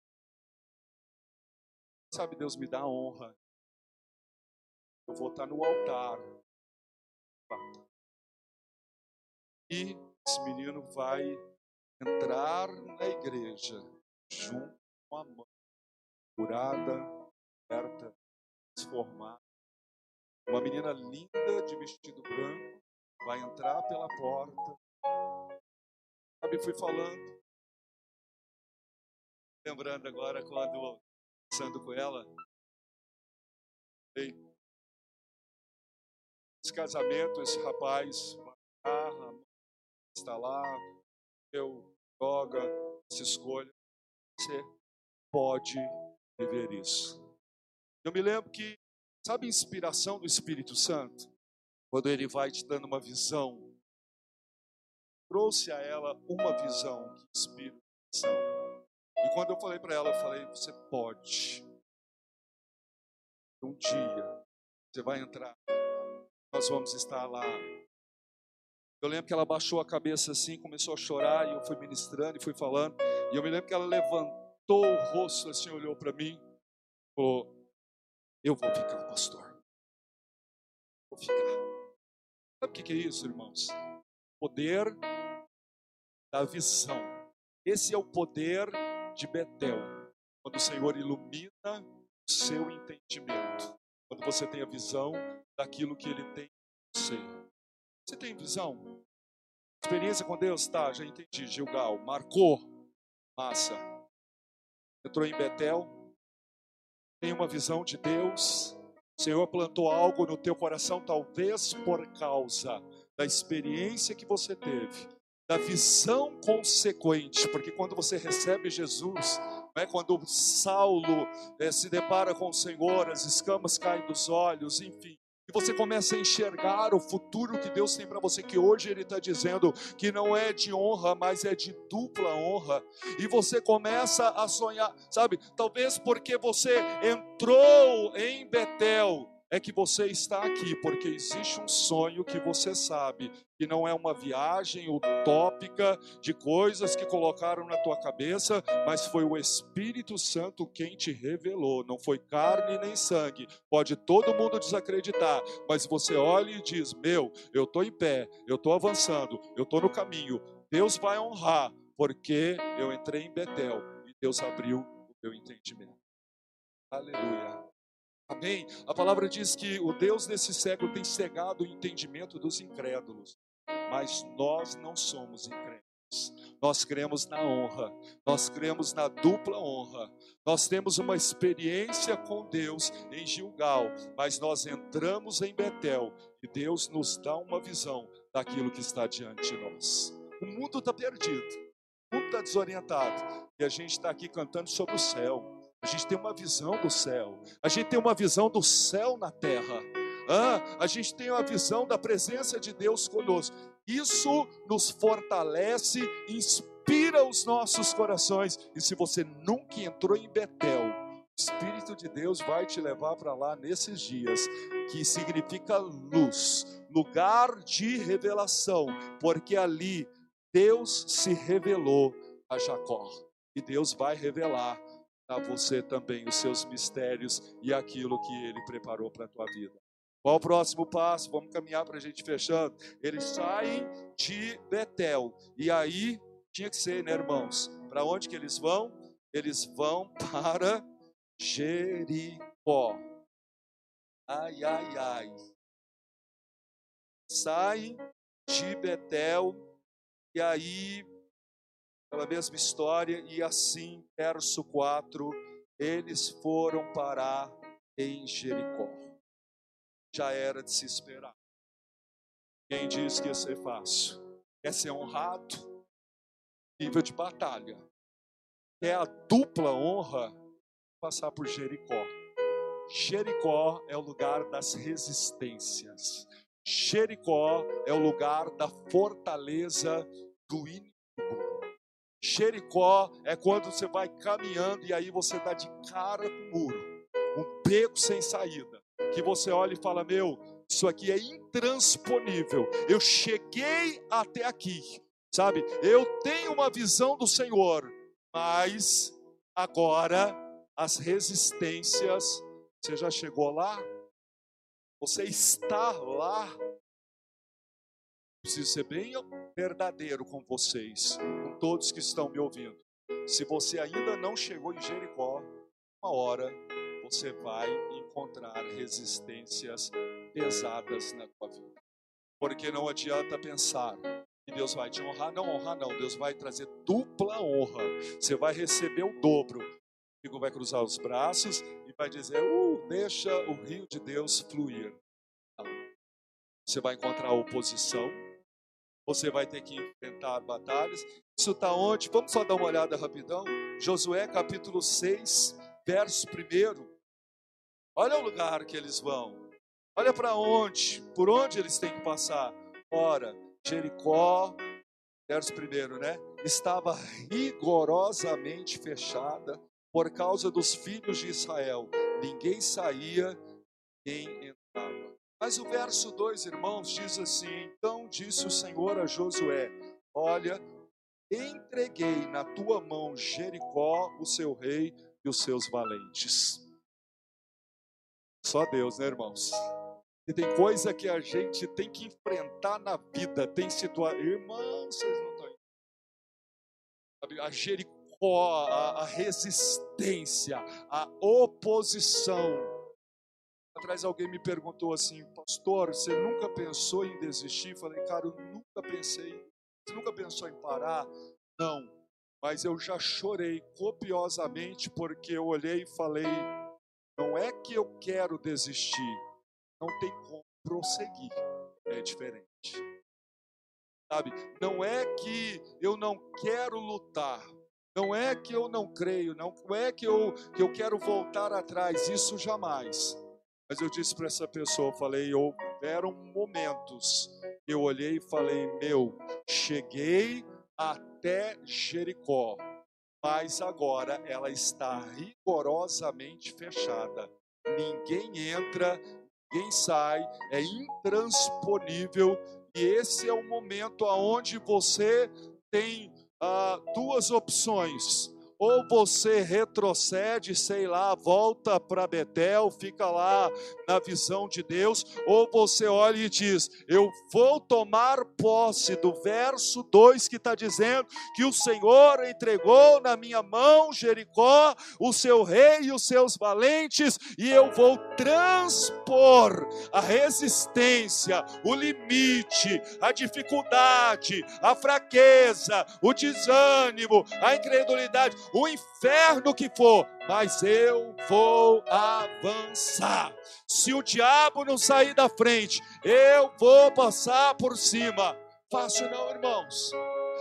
Speaker 2: Sabe, Deus me dá honra. Eu vou estar no altar. E esse menino vai entrar na igreja junto com a mãe, curada, aberta, transformada. Uma menina linda de vestido branco vai entrar pela porta. Sabe, fui falando. Lembrando agora quando conversando com ela. Ei, esse casamento, esse rapaz, uma carra, está lá, eu droga, se escolha. Você pode viver isso. Eu me lembro que Sabe a inspiração do Espírito Santo? Quando ele vai te dando uma visão. Trouxe a ela uma visão que inspira visão. E quando eu falei para ela, eu falei: você pode. Um dia você vai entrar. Nós vamos estar lá. Eu lembro que ela baixou a cabeça assim, começou a chorar, e eu fui ministrando e fui falando. E eu me lembro que ela levantou o rosto assim, olhou para mim, falou: eu vou ficar, pastor. Vou ficar. Sabe o que é isso, irmãos? Poder da visão. Esse é o poder de Betel. Quando o Senhor ilumina o seu entendimento. Quando você tem a visão daquilo que Ele tem em você. Você tem visão? Experiência com Deus? Tá, já entendi. Gilgal, marcou. Massa. Entrou em Betel, tem uma visão de Deus. O Senhor plantou algo no teu coração, talvez por causa da experiência que você teve, da visão consequente, porque quando você recebe Jesus, é quando Saulo é, se depara com o Senhor, as escamas caem dos olhos, enfim, e você começa a enxergar o futuro que Deus tem para você, que hoje Ele está dizendo que não é de honra, mas é de dupla honra. E você começa a sonhar, sabe? Talvez porque você entrou em Betel, é que você está aqui, porque existe um sonho que você sabe, que não é uma viagem utópica de coisas que colocaram na tua cabeça, mas foi o Espírito Santo quem te revelou, não foi carne nem sangue. Pode todo mundo desacreditar, mas você olha e diz: Meu, eu estou em pé, eu estou avançando, eu estou no caminho, Deus vai honrar, porque eu entrei em Betel e Deus abriu o meu entendimento. Aleluia. Amém? A palavra diz que o Deus desse século tem cegado o entendimento dos incrédulos, mas nós não somos incrédulos. Nós cremos na honra, nós cremos na dupla honra. Nós temos uma experiência com Deus em Gilgal, mas nós entramos em Betel e Deus nos dá uma visão daquilo que está diante de nós. O mundo está perdido, o mundo está desorientado e a gente está aqui cantando sobre o céu. A gente tem uma visão do céu. A gente tem uma visão do céu na terra. Ah, a gente tem uma visão da presença de Deus conosco. Isso nos fortalece, inspira os nossos corações. E se você nunca entrou em Betel, o Espírito de Deus vai te levar para lá nesses dias, que significa luz, lugar de revelação, porque ali Deus se revelou a Jacó. E Deus vai revelar a você também os seus mistérios e aquilo que ele preparou para a tua vida. Qual o próximo passo? Vamos caminhar para a gente fechando. Eles saem de Betel. E aí, tinha que ser, né, irmãos? Para onde que eles vão? Eles vão para Jericó. Ai, ai, ai. Saem de Betel. E aí aquela mesma história, e assim, verso 4, eles foram parar em Jericó. Já era de se esperar. Quem disse que ia ser fácil? Quer ser honrado? Nível de batalha. É a dupla honra passar por Jericó. Jericó é o lugar das resistências. Jericó é o lugar da fortaleza do inimigo. Jericó é quando você vai caminhando e aí você dá de cara com o muro, um beco sem saída, que você olha e fala: Meu, isso aqui é intransponível. Eu cheguei até aqui, sabe? Eu tenho uma visão do Senhor, mas agora as resistências, você já chegou lá? Você está lá? Preciso ser bem verdadeiro com vocês, com todos que estão me ouvindo. Se você ainda não chegou em Jericó, uma hora você vai encontrar resistências pesadas na tua vida. Porque não adianta pensar que Deus vai te honrar, não honrar não, Deus vai trazer dupla honra. Você vai receber o dobro. O amigo vai cruzar os braços e vai dizer: uh, deixa o rio de Deus fluir. Você vai encontrar oposição, você vai ter que enfrentar batalhas. Isso está onde? Vamos só dar uma olhada rapidão. Josué capítulo 6, verso 1. Olha o lugar que eles vão. Olha para onde, por onde eles têm que passar. Ora, Jericó, verso 1, né? Estava rigorosamente fechada por causa dos filhos de Israel. Ninguém saía, ninguém entrava. Mas o verso 2, irmãos, diz assim: Então disse o Senhor a Josué: Olha, entreguei na tua mão Jericó, o seu rei e os seus valentes. Só Deus, né, irmãos? E tem coisa que a gente tem que enfrentar na vida, tem situação. Irmãos, vocês não estão A Jericó, a, a resistência, a oposição. Atrás alguém me perguntou assim, pastor, você nunca pensou em desistir? falei, cara, eu nunca pensei. Você nunca pensou em parar? Não. Mas eu já chorei copiosamente porque eu olhei e falei, não é que eu quero desistir, não tem como prosseguir. É diferente. Sabe? Não é que eu não quero lutar, não é que eu não creio, não é que eu, que eu quero voltar atrás, isso jamais. Mas eu disse para essa pessoa, falei, houveram momentos, eu olhei e falei, meu, cheguei até Jericó, mas agora ela está rigorosamente fechada. Ninguém entra, ninguém sai, é intransponível e esse é o momento aonde você tem ah, duas opções ou você retrocede, sei lá, volta para Betel, fica lá na visão de Deus, ou você olha e diz: Eu vou tomar posse do verso 2 que está dizendo que o Senhor entregou na minha mão Jericó, o seu rei e os seus valentes, e eu vou transpor a resistência, o limite, a dificuldade, a fraqueza, o desânimo, a incredulidade o inferno que for, mas eu vou avançar. Se o diabo não sair da frente, eu vou passar por cima. Fácil não, irmãos.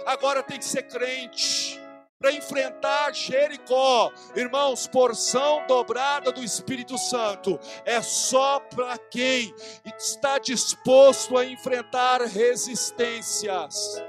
Speaker 2: Agora tem que ser crente para enfrentar Jericó. Irmãos, porção dobrada do Espírito Santo é só para quem está disposto a enfrentar resistências.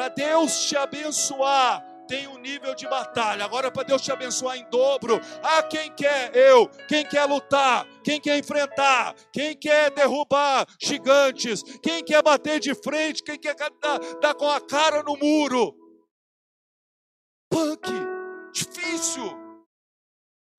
Speaker 2: Para Deus te abençoar, tem um nível de batalha. Agora, para Deus te abençoar em dobro, ah, quem quer? Eu. Quem quer lutar? Quem quer enfrentar? Quem quer derrubar gigantes? Quem quer bater de frente? Quem quer dar, dar com a cara no muro? Punk, difícil.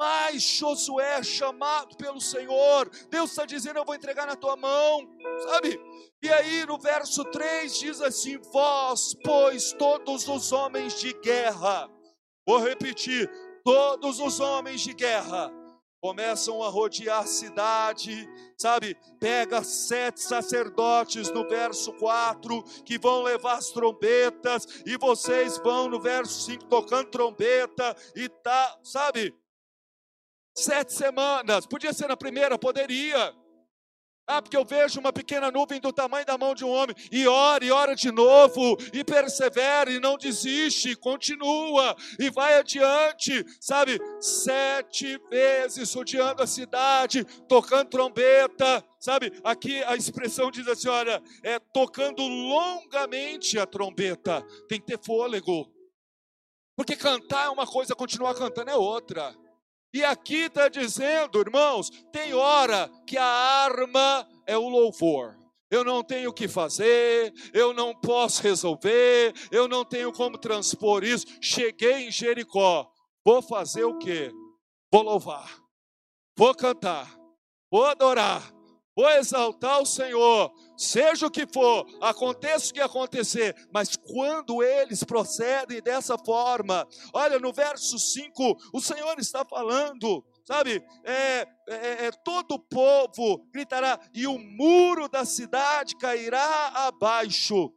Speaker 2: Mas Josué chamado pelo Senhor, Deus está dizendo: Eu vou entregar na tua mão, sabe? E aí no verso 3 diz assim: Vós, pois, todos os homens de guerra, vou repetir: todos os homens de guerra, começam a rodear a cidade, sabe? Pega sete sacerdotes no verso 4 que vão levar as trombetas, e vocês vão no verso 5 tocando trombeta e tá, sabe? Sete semanas, podia ser na primeira, poderia. Ah, porque eu vejo uma pequena nuvem do tamanho da mão de um homem. E ora, e ora de novo, e persevera, e não desiste, continua, e vai adiante, sabe? Sete vezes rodeando a cidade, tocando trombeta, sabe? Aqui a expressão diz assim: olha, é tocando longamente a trombeta, tem que ter fôlego. Porque cantar é uma coisa, continuar cantando é outra. E aqui está dizendo, irmãos, tem hora que a arma é o louvor. Eu não tenho o que fazer, eu não posso resolver, eu não tenho como transpor isso. Cheguei em Jericó, vou fazer o quê? Vou louvar, vou cantar, vou adorar, vou exaltar o Senhor, seja o que for, aconteça o que acontecer, mas quando eles procedem dessa forma, olha no verso 5, o Senhor está falando, sabe, é, é, é, todo o povo gritará, e o muro da cidade cairá abaixo,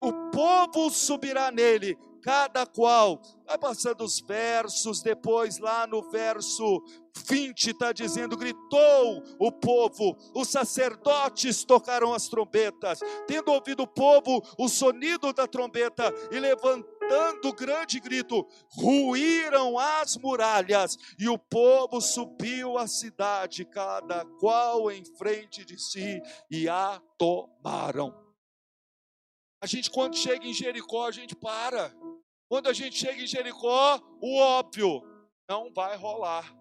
Speaker 2: o povo subirá nele, cada qual. Vai passando os versos, depois lá no verso 20 está dizendo: gritou o povo, os sacerdotes tocaram as trombetas, tendo ouvido o povo o sonido da trombeta e levantando grande grito, ruíram as muralhas e o povo subiu à cidade, cada qual em frente de si, e a tomaram. A gente, quando chega em Jericó, a gente para. Quando a gente chega em Jericó, o óbvio não vai rolar.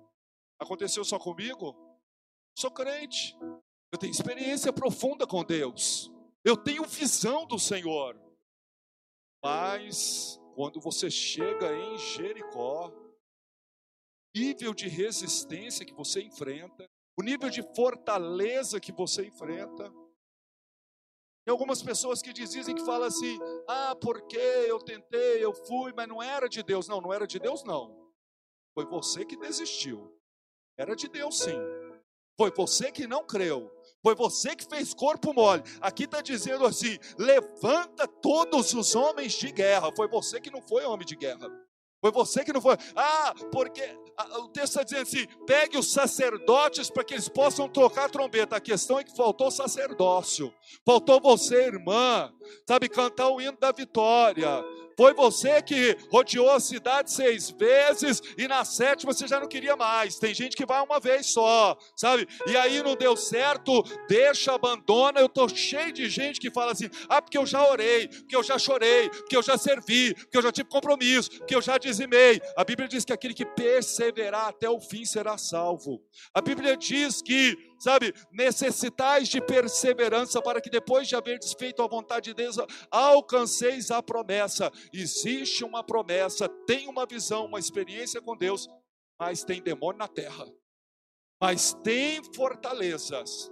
Speaker 2: Aconteceu só comigo? Sou crente. Eu tenho experiência profunda com Deus. Eu tenho visão do Senhor. Mas quando você chega em Jericó, nível de resistência que você enfrenta, o nível de fortaleza que você enfrenta, tem algumas pessoas que dizem que falam assim: ah, porque eu tentei, eu fui, mas não era de Deus. Não, não era de Deus, não. Foi você que desistiu. Era de Deus, sim. Foi você que não creu. Foi você que fez corpo mole. Aqui está dizendo assim: levanta todos os homens de guerra. Foi você que não foi homem de guerra. Foi você que não foi. Ah, porque o texto está dizendo assim: pegue os sacerdotes para que eles possam tocar a trombeta. A questão é que faltou sacerdócio, faltou você, irmã, sabe, cantar o hino da vitória. Foi você que rodeou a cidade seis vezes e na sétima você já não queria mais. Tem gente que vai uma vez só, sabe? E aí não deu certo, deixa, abandona. Eu tô cheio de gente que fala assim: ah, porque eu já orei, porque eu já chorei, porque eu já servi, porque eu já tive compromisso, porque eu já dizimei. A Bíblia diz que aquele que perseverar até o fim será salvo. A Bíblia diz que sabe, necessitais de perseverança para que depois de haver desfeito a vontade de Deus, alcanceis a promessa. Existe uma promessa, tem uma visão, uma experiência com Deus, mas tem demônio na terra. Mas tem fortalezas.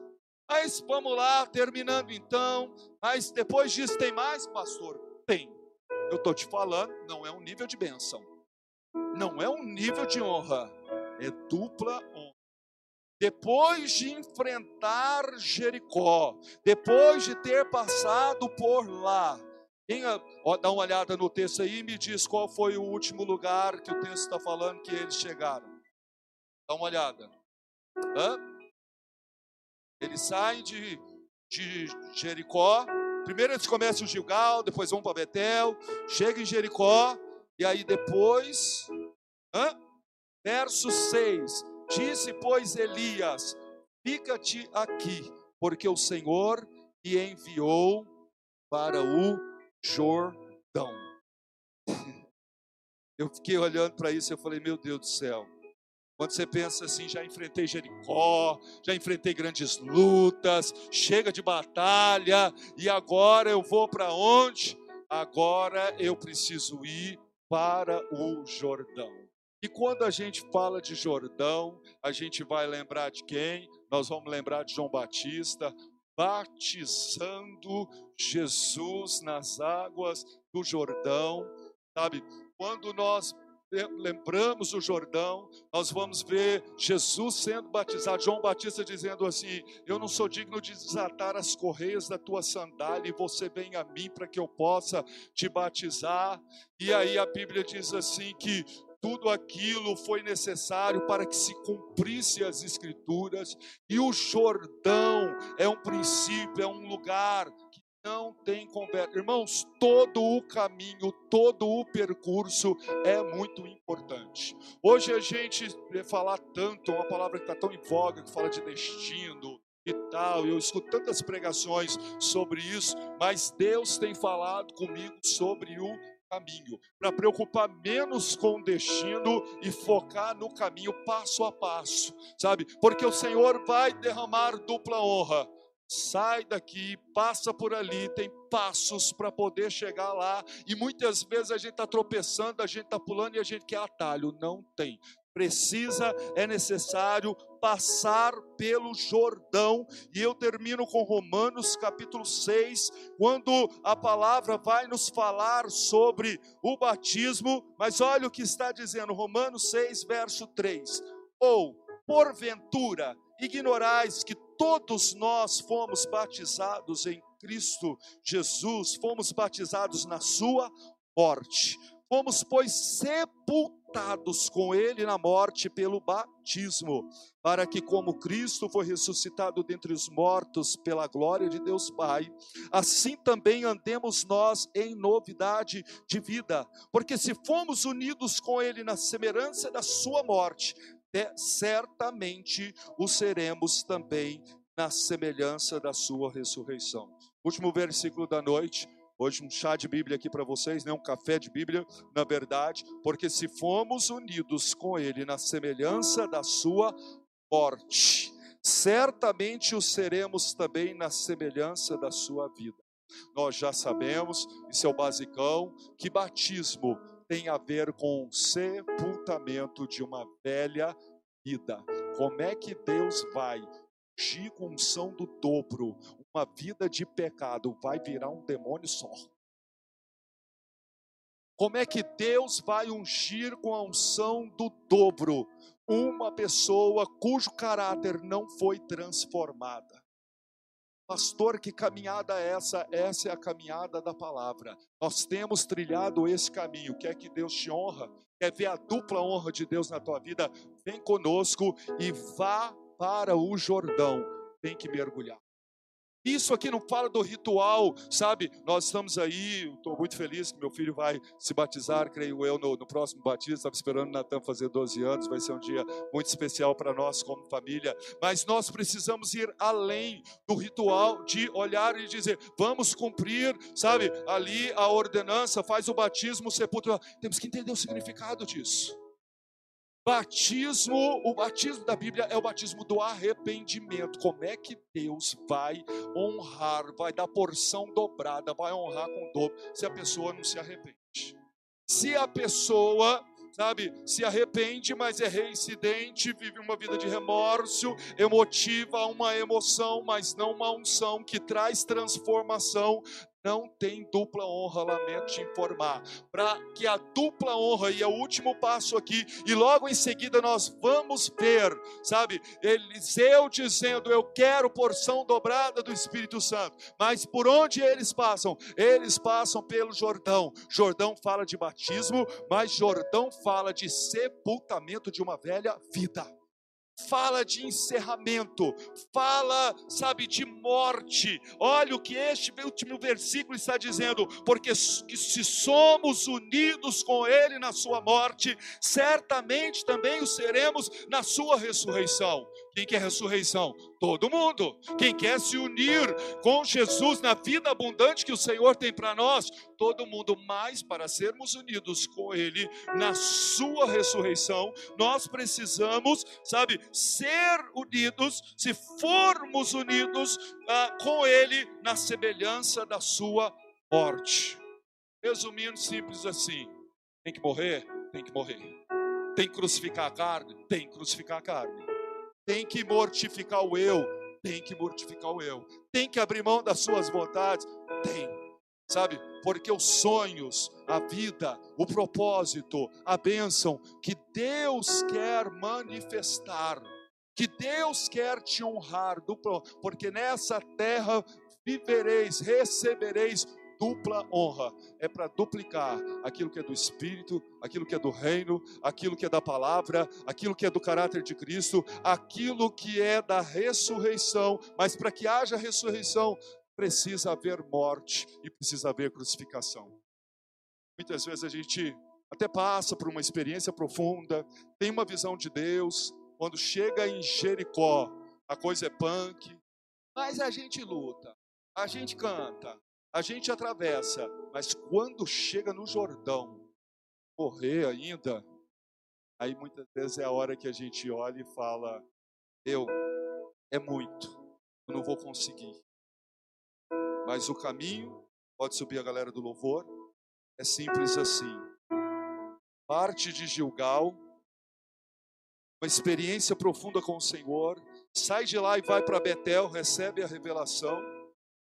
Speaker 2: Mas vamos lá, terminando então. Mas depois disso tem mais, pastor? Tem. Eu estou te falando, não é um nível de bênção. Não é um nível de honra. É dupla honra depois de enfrentar Jericó, depois de ter passado por lá, quem, ó, dá uma olhada no texto aí e me diz qual foi o último lugar que o texto está falando que eles chegaram. Dá uma olhada. Hã? Eles saem de, de Jericó. Primeiro eles começam o Gilgal, depois vão para Betel, chegam em Jericó, e aí depois, hã? verso 6: Disse, pois, Elias: Fica-te aqui, porque o Senhor me enviou para o Jordão. Eu fiquei olhando para isso e falei: Meu Deus do céu. Quando você pensa assim, já enfrentei Jericó, já enfrentei grandes lutas, chega de batalha, e agora eu vou para onde? Agora eu preciso ir para o Jordão. E quando a gente fala de Jordão, a gente vai lembrar de quem? Nós vamos lembrar de João Batista, batizando Jesus nas águas do Jordão, sabe? Quando nós lembramos o Jordão, nós vamos ver Jesus sendo batizado, João Batista dizendo assim: Eu não sou digno de desatar as correias da tua sandália, e você vem a mim para que eu possa te batizar. E aí a Bíblia diz assim: que tudo aquilo foi necessário para que se cumprisse as escrituras, e o Jordão é um princípio, é um lugar que não tem conversa. Irmãos, todo o caminho, todo o percurso é muito importante. Hoje a gente falar tanto, uma palavra que está tão em voga, que fala de destino, e tal. Eu escuto tantas pregações sobre isso, mas Deus tem falado comigo sobre o caminho, para preocupar menos com o destino e focar no caminho passo a passo, sabe? Porque o Senhor vai derramar dupla honra. Sai daqui, passa por ali, tem passos para poder chegar lá, e muitas vezes a gente está tropeçando, a gente está pulando e a gente quer atalho. Não tem precisa, é necessário passar pelo Jordão. E eu termino com Romanos capítulo 6, quando a palavra vai nos falar sobre o batismo, mas olha o que está dizendo, Romanos 6, verso 3. Ou, porventura, ignorais que todos nós fomos batizados em Cristo Jesus, fomos batizados na sua morte. Fomos, pois, sepultados conectados com Ele na morte pelo batismo, para que, como Cristo foi ressuscitado dentre os mortos pela glória de Deus Pai, assim também andemos nós em novidade de vida, porque se fomos unidos com Ele na semelhança da Sua morte, é, certamente o seremos também na semelhança da Sua ressurreição. Último versículo da noite Hoje um chá de Bíblia aqui para vocês, né? um café de Bíblia, na verdade, porque se fomos unidos com Ele na semelhança da Sua morte, certamente o seremos também na semelhança da Sua vida. Nós já sabemos, isso é o basicão, que batismo tem a ver com o sepultamento de uma velha vida. Como é que Deus vai com unção do dobro, uma vida de pecado vai virar um demônio só. Como é que Deus vai ungir com a unção do dobro uma pessoa cujo caráter não foi transformada? Pastor, que caminhada é essa? Essa é a caminhada da palavra. Nós temos trilhado esse caminho. Quer que Deus te honra? Quer ver a dupla honra de Deus na tua vida? Vem conosco e vá para o Jordão. Tem que mergulhar. Isso aqui não fala do ritual, sabe? Nós estamos aí, estou muito feliz que meu filho vai se batizar, creio eu, no, no próximo batismo. Estava esperando o Natan fazer 12 anos, vai ser um dia muito especial para nós como família. Mas nós precisamos ir além do ritual de olhar e dizer, vamos cumprir, sabe? Ali a ordenança faz o batismo, o sepulcro. Temos que entender o significado disso. Batismo, o batismo da Bíblia é o batismo do arrependimento. Como é que Deus vai honrar, vai dar porção dobrada, vai honrar com dobro, se a pessoa não se arrepende? Se a pessoa sabe, se arrepende, mas é reincidente, vive uma vida de remorso, emotiva uma emoção, mas não uma unção que traz transformação, não tem dupla honra, lamento te informar. Para que a dupla honra, e é o último passo aqui, e logo em seguida nós vamos ver, sabe, Eliseu dizendo: Eu quero porção dobrada do Espírito Santo. Mas por onde eles passam? Eles passam pelo Jordão. Jordão fala de batismo, mas Jordão fala de sepultamento de uma velha vida fala de encerramento, fala, sabe, de morte. Olha o que este último versículo está dizendo: porque se somos unidos com Ele na Sua morte, certamente também o seremos na Sua ressurreição. Quem quer ressurreição? Todo mundo. Quem quer se unir com Jesus na vida abundante que o Senhor tem para nós? Todo mundo. Mas para sermos unidos com Ele na Sua ressurreição, nós precisamos, sabe, ser unidos. Se formos unidos ah, com Ele na semelhança da Sua morte. Resumindo, simples assim: tem que morrer? Tem que morrer. Tem que crucificar a carne? Tem que crucificar a carne tem que mortificar o eu, tem que mortificar o eu, tem que abrir mão das suas vontades, tem, sabe? Porque os sonhos, a vida, o propósito, a bênção que Deus quer manifestar, que Deus quer te honrar, porque nessa terra vivereis, recebereis dupla honra, é para duplicar aquilo que é do Espírito, aquilo que é do reino, aquilo que é da palavra, aquilo que é do caráter de Cristo, aquilo que é da ressurreição. Mas para que haja ressurreição, precisa haver morte e precisa haver crucificação. Muitas vezes a gente até passa por uma experiência profunda, tem uma visão de Deus, quando chega em Jericó, a coisa é punk, mas a gente luta, a gente canta, a gente atravessa, mas quando chega no Jordão, correr ainda, aí muitas vezes é a hora que a gente olha e fala: eu, é muito, eu não vou conseguir. Mas o caminho, pode subir a galera do louvor, é simples assim. Parte de Gilgal, uma experiência profunda com o Senhor, sai de lá e vai para Betel, recebe a revelação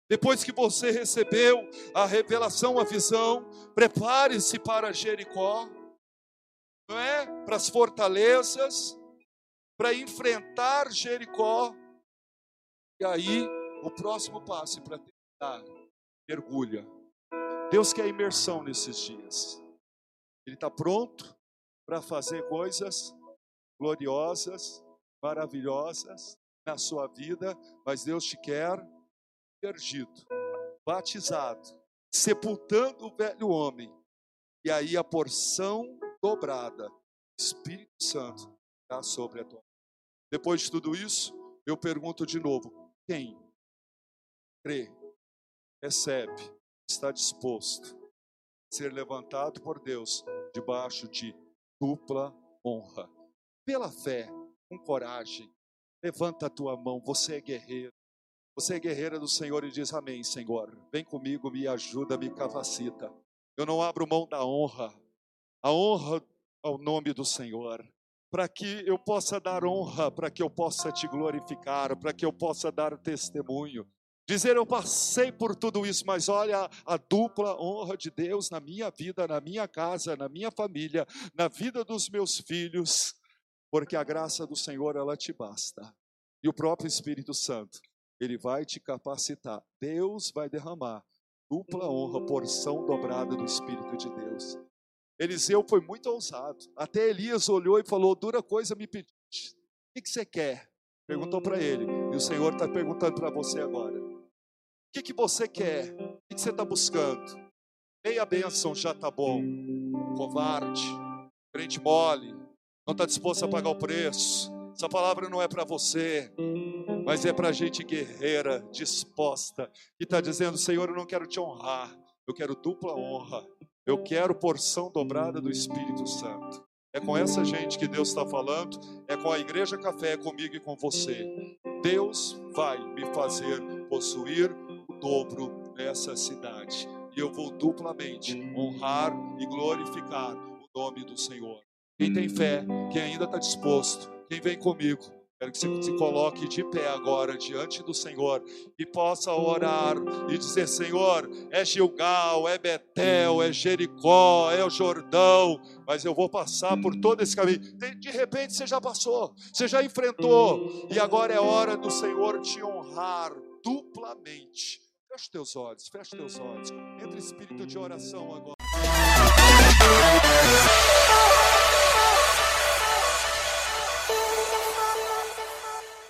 Speaker 2: depois que você recebeu a revelação, a visão, prepare-se para Jericó, não é? Para as fortalezas, para enfrentar Jericó. E aí, o próximo passo para terminar, mergulha. Deus quer imersão nesses dias. Ele está pronto para fazer coisas gloriosas, maravilhosas na sua vida, mas Deus te quer perdido, batizado, sepultando o velho homem, e aí a porção dobrada, Espírito Santo, está sobre a tua. Depois de tudo isso, eu pergunto de novo: quem crê, recebe, está disposto a ser levantado por Deus debaixo de dupla honra? Pela fé, com coragem, levanta a tua mão, você é guerreiro. Você é guerreira do Senhor e diz amém, Senhor. Vem comigo, me ajuda, me capacita. Eu não abro mão da honra, a honra ao nome do Senhor, para que eu possa dar honra, para que eu possa te glorificar, para que eu possa dar testemunho. Dizer eu passei por tudo isso, mas olha a dupla honra de Deus na minha vida, na minha casa, na minha família, na vida dos meus filhos, porque a graça do Senhor ela te basta. E o próprio Espírito Santo ele vai te capacitar. Deus vai derramar dupla honra, porção dobrada do Espírito de Deus. Eliseu foi muito ousado. Até Elias olhou e falou: Dura coisa me pediste. O que você quer? Perguntou para ele. E o Senhor está perguntando para você agora: O que, que você quer? O que, que você está buscando? Meia bênção já está bom. Covarde, crente mole, não está disposto a pagar o preço. Essa palavra não é para você mas é para gente guerreira, disposta, que está dizendo: Senhor, eu não quero te honrar, eu quero dupla honra, eu quero porção dobrada do Espírito Santo. É com essa gente que Deus está falando, é com a Igreja Café, é comigo e com você. Deus vai me fazer possuir o dobro nessa cidade, e eu vou duplamente honrar e glorificar o nome do Senhor. Quem tem fé, quem ainda está disposto, quem vem comigo, Quero que você se coloque de pé agora diante do Senhor e possa orar e dizer: Senhor, é Gilgal, é Betel, é Jericó, é o Jordão, mas eu vou passar por todo esse caminho. De repente você já passou, você já enfrentou, e agora é hora do Senhor te honrar duplamente. Feche teus olhos, feche teus olhos. Entre espírito de oração agora.